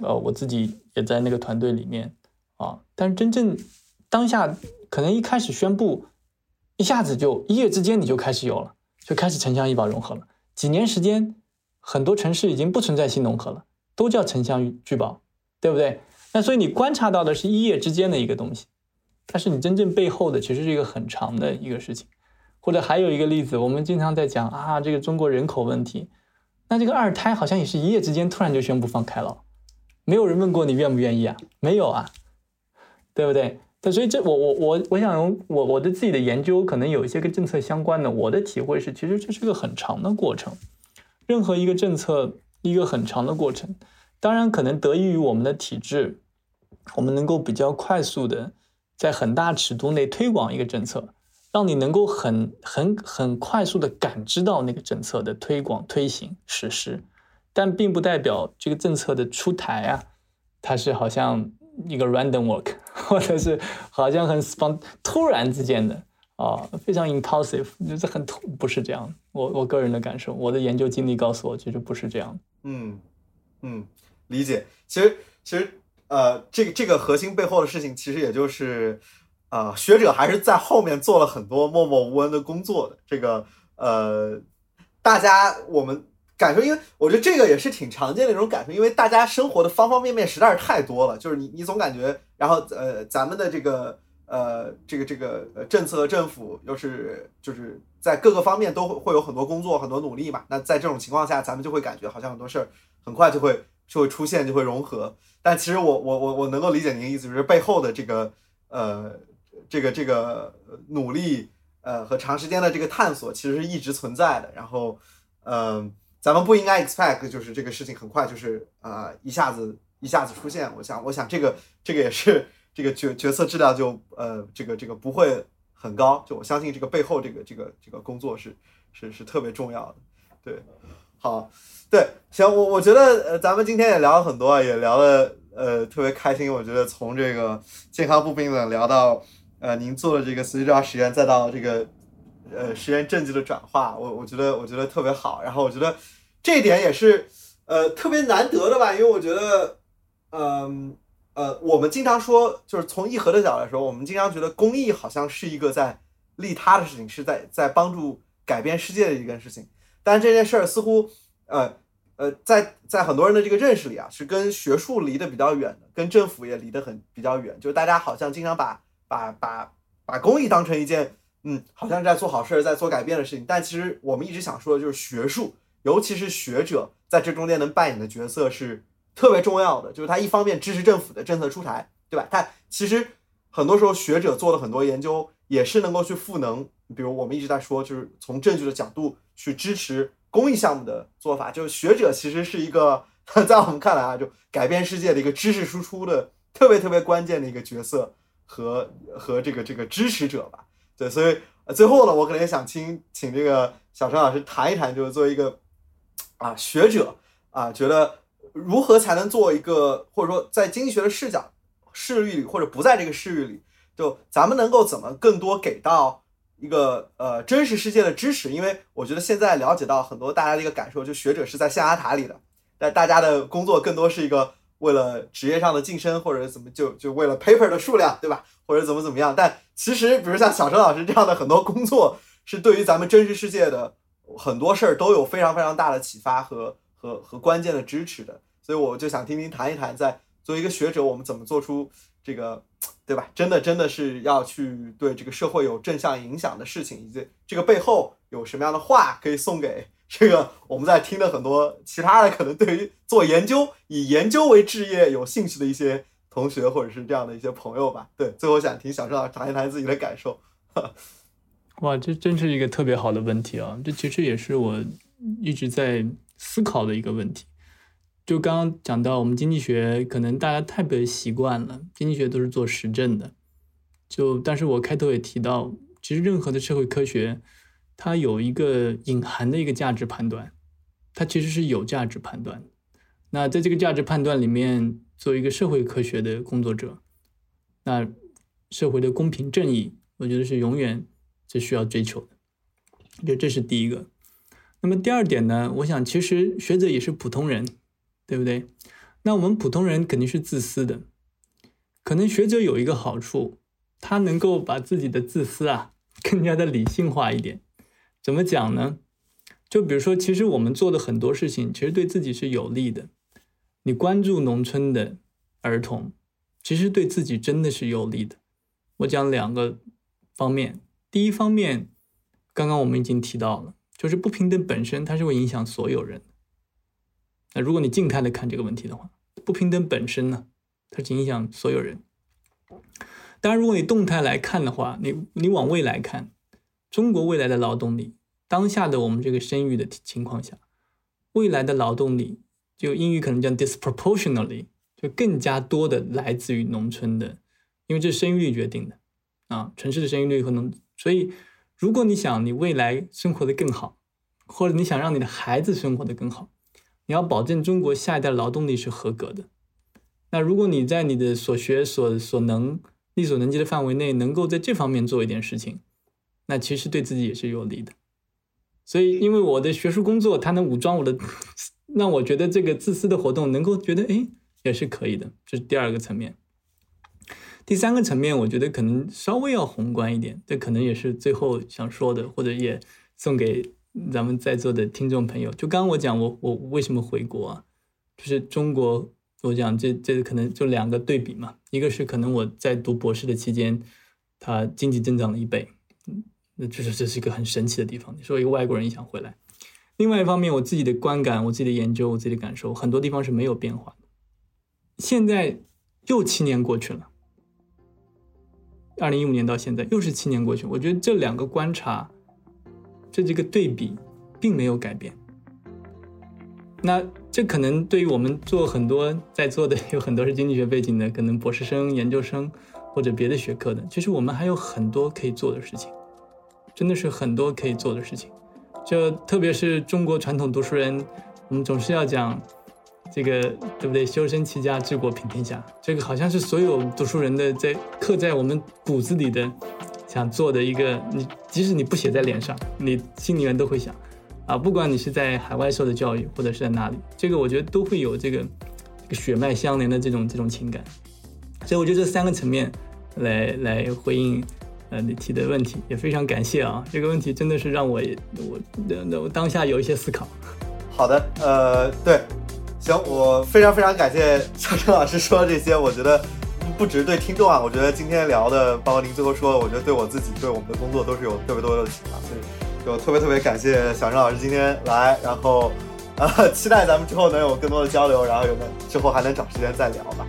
呃我自己也在那个团队里面啊。但是真正当下可能一开始宣布，一下子就一夜之间你就开始有了，就开始城乡医保融合了。几年时间，很多城市已经不存在新农合了，都叫城乡聚保，对不对？那所以你观察到的是一夜之间的一个东西，但是你真正背后的其实是一个很长的一个事情。或者还有一个例子，我们经常在讲啊，这个中国人口问题，那这个二胎好像也是一夜之间突然就宣布放开了，没有人问过你愿不愿意啊？没有啊，对不对？对，所以这我我我我想我我的自己的研究，可能有一些跟政策相关的，我的体会是，其实这是个很长的过程，任何一个政策一个很长的过程。当然，可能得益于我们的体制，我们能够比较快速的在很大尺度内推广一个政策，让你能够很很很快速的感知到那个政策的推广、推行、实施。但并不代表这个政策的出台啊，它是好像一个 random work，或者是好像很 spont 突然之间的啊，非常 impulsive，就是很突，不是这样。我我个人的感受，我的研究经历告诉我，其实不是这样。
嗯嗯。理解，其实其实呃，这个这个核心背后的事情，其实也就是，呃，学者还是在后面做了很多默默无闻的工作的。这个呃，大家我们感受，因为我觉得这个也是挺常见的一种感受，因为大家生活的方方面面实在是太多了，就是你你总感觉，然后呃，咱们的这个呃这个这个政策政府又是就是在各个方面都会会有很多工作很多努力嘛，那在这种情况下，咱们就会感觉好像很多事儿很快就会。就会出现，就会融合。但其实我我我我能够理解您的意思，就是背后的这个呃这个这个努力呃和长时间的这个探索，其实是一直存在的。然后嗯，咱们不应该 expect 就是这个事情很快就是啊一下子一下子出现。我想我想这个这个也是这个决决策质量就呃这个这个不会很高。就我相信这个背后这个这个这个工作是是是特别重要的。对，好。对，行，我我觉得呃，咱们今天也聊了很多，也聊了呃特别开心。我觉得从这个健康不平等聊到呃您做的这个随机治疗实验，再到这个呃实验证据的转化，我我觉得我觉得特别好。然后我觉得这一点也是呃特别难得的吧，因为我觉得嗯呃我们经常说，就是从义和的角度来说，我们经常觉得公益好像是一个在利他的事情，是在在帮助改变世界的一件事情，但这件事儿似乎。呃呃，在在很多人的这个认识里啊，是跟学术离得比较远的，跟政府也离得很比较远。就是大家好像经常把把把把公益当成一件，嗯，好像在做好事儿，在做改变的事情。但其实我们一直想说的就是学术，尤其是学者在这中间能扮演的角色是特别重要的。就是他一方面支持政府的政策出台，对吧？他其实很多时候学者做的很多研究也是能够去赋能，比如我们一直在说，就是从证据的角度去支持。公益项目的做法，就是学者其实是一个，在我们看来啊，就改变世界的一个知识输出的特别特别关键的一个角色和和这个这个支持者吧。对，所以最后呢，我可能也想请请这个小陈老师谈一谈，就是作为一个啊学者啊，觉得如何才能做一个，或者说在经济学的视角视域里，或者不在这个视域里，就咱们能够怎么更多给到。一个呃真实世界的知识，因为我觉得现在了解到很多大家的一个感受，就学者是在象牙塔里的，但大家的工作更多是一个为了职业上的晋升，或者怎么就就为了 paper 的数量，对吧？或者怎么怎么样？但其实，比如像小陈老师这样的很多工作，是对于咱们真实世界的很多事儿都有非常非常大的启发和和和关键的支持的。所以我就想听您谈一谈，在作为一个学者，我们怎么做出这个。对吧？真的，真的是要去对这个社会有正向影响的事情，以及这个背后有什么样的话可以送给这个我们在听的很多其他的可能对于做研究、以研究为职业有兴趣的一些同学或者是这样的一些朋友吧。对，最后想听小郑老师谈一谈自己的感受。
哇，这真是一个特别好的问题啊！这其实也是我一直在思考的一个问题。就刚刚讲到，我们经济学可能大家太被习惯了，经济学都是做实证的。就，但是我开头也提到，其实任何的社会科学，它有一个隐含的一个价值判断，它其实是有价值判断。那在这个价值判断里面，作为一个社会科学的工作者，那社会的公平正义，我觉得是永远是需要追求的。就这是第一个。那么第二点呢，我想其实学者也是普通人，对不对？那我们普通人肯定是自私的，可能学者有一个好处。他能够把自己的自私啊 更加的理性化一点，怎么讲呢？就比如说，其实我们做的很多事情，其实对自己是有利的。你关注农村的儿童，其实对自己真的是有利的。我讲两个方面，第一方面，刚刚我们已经提到了，就是不平等本身它是会影响所有人。那如果你静态的看这个问题的话，不平等本身呢，它是影响所有人。当然，如果你动态来看的话，你你往未来看，中国未来的劳动力，当下的我们这个生育的情况下，未来的劳动力，就英语可能叫 disproportionately，就更加多的来自于农村的，因为这是生育率决定的啊，城市的生育率和农，所以如果你想你未来生活的更好，或者你想让你的孩子生活的更好，你要保证中国下一代劳动力是合格的。那如果你在你的所学所所能，力所能及的范围内，能够在这方面做一点事情，那其实对自己也是有利的。所以，因为我的学术工作，它能武装我的，让我觉得这个自私的活动能够觉得，哎，也是可以的。这是第二个层面。第三个层面，我觉得可能稍微要宏观一点，这可能也是最后想说的，或者也送给咱们在座的听众朋友。就刚刚我讲，我我为什么回国啊？就是中国。我讲这这可能就两个对比嘛，一个是可能我在读博士的期间，它经济增长了一倍，嗯，那就是这是一个很神奇的地方。你说一个外国人也想回来。另外一方面，我自己的观感、我自己的研究、我自己的感受，很多地方是没有变化的。现在又七年过去了，二零一五年到现在又是七年过去，我觉得这两个观察，这这个对比并没有改变。那这可能对于我们做很多在座的有很多是经济学背景的，可能博士生、研究生或者别的学科的，其实我们还有很多可以做的事情，真的是很多可以做的事情。就特别是中国传统读书人，我们总是要讲这个，对不对？修身齐家治国平天下，这个好像是所有读书人的在刻在我们骨子里的想做的一个。你即使你不写在脸上，你心里面都会想。啊，不管你是在海外受的教育，或者是在哪里，这个我觉得都会有这个这个血脉相连的这种这种情感，所以我觉得这三个层面来来回应呃你提的问题，也非常感谢啊，这个问题真的是让我我那我当下有一些思考。
好的，呃，对，行，我非常非常感谢小陈老师说的这些，我觉得不只是对听众啊，我觉得今天聊的，包括您最后说，我觉得对我自己，对我们的工作都是有特别多的启发，所以。就特别特别感谢小陈老师今天来，然后，呃，期待咱们之后能有更多的交流，然后有的之后还能找时间再聊吧。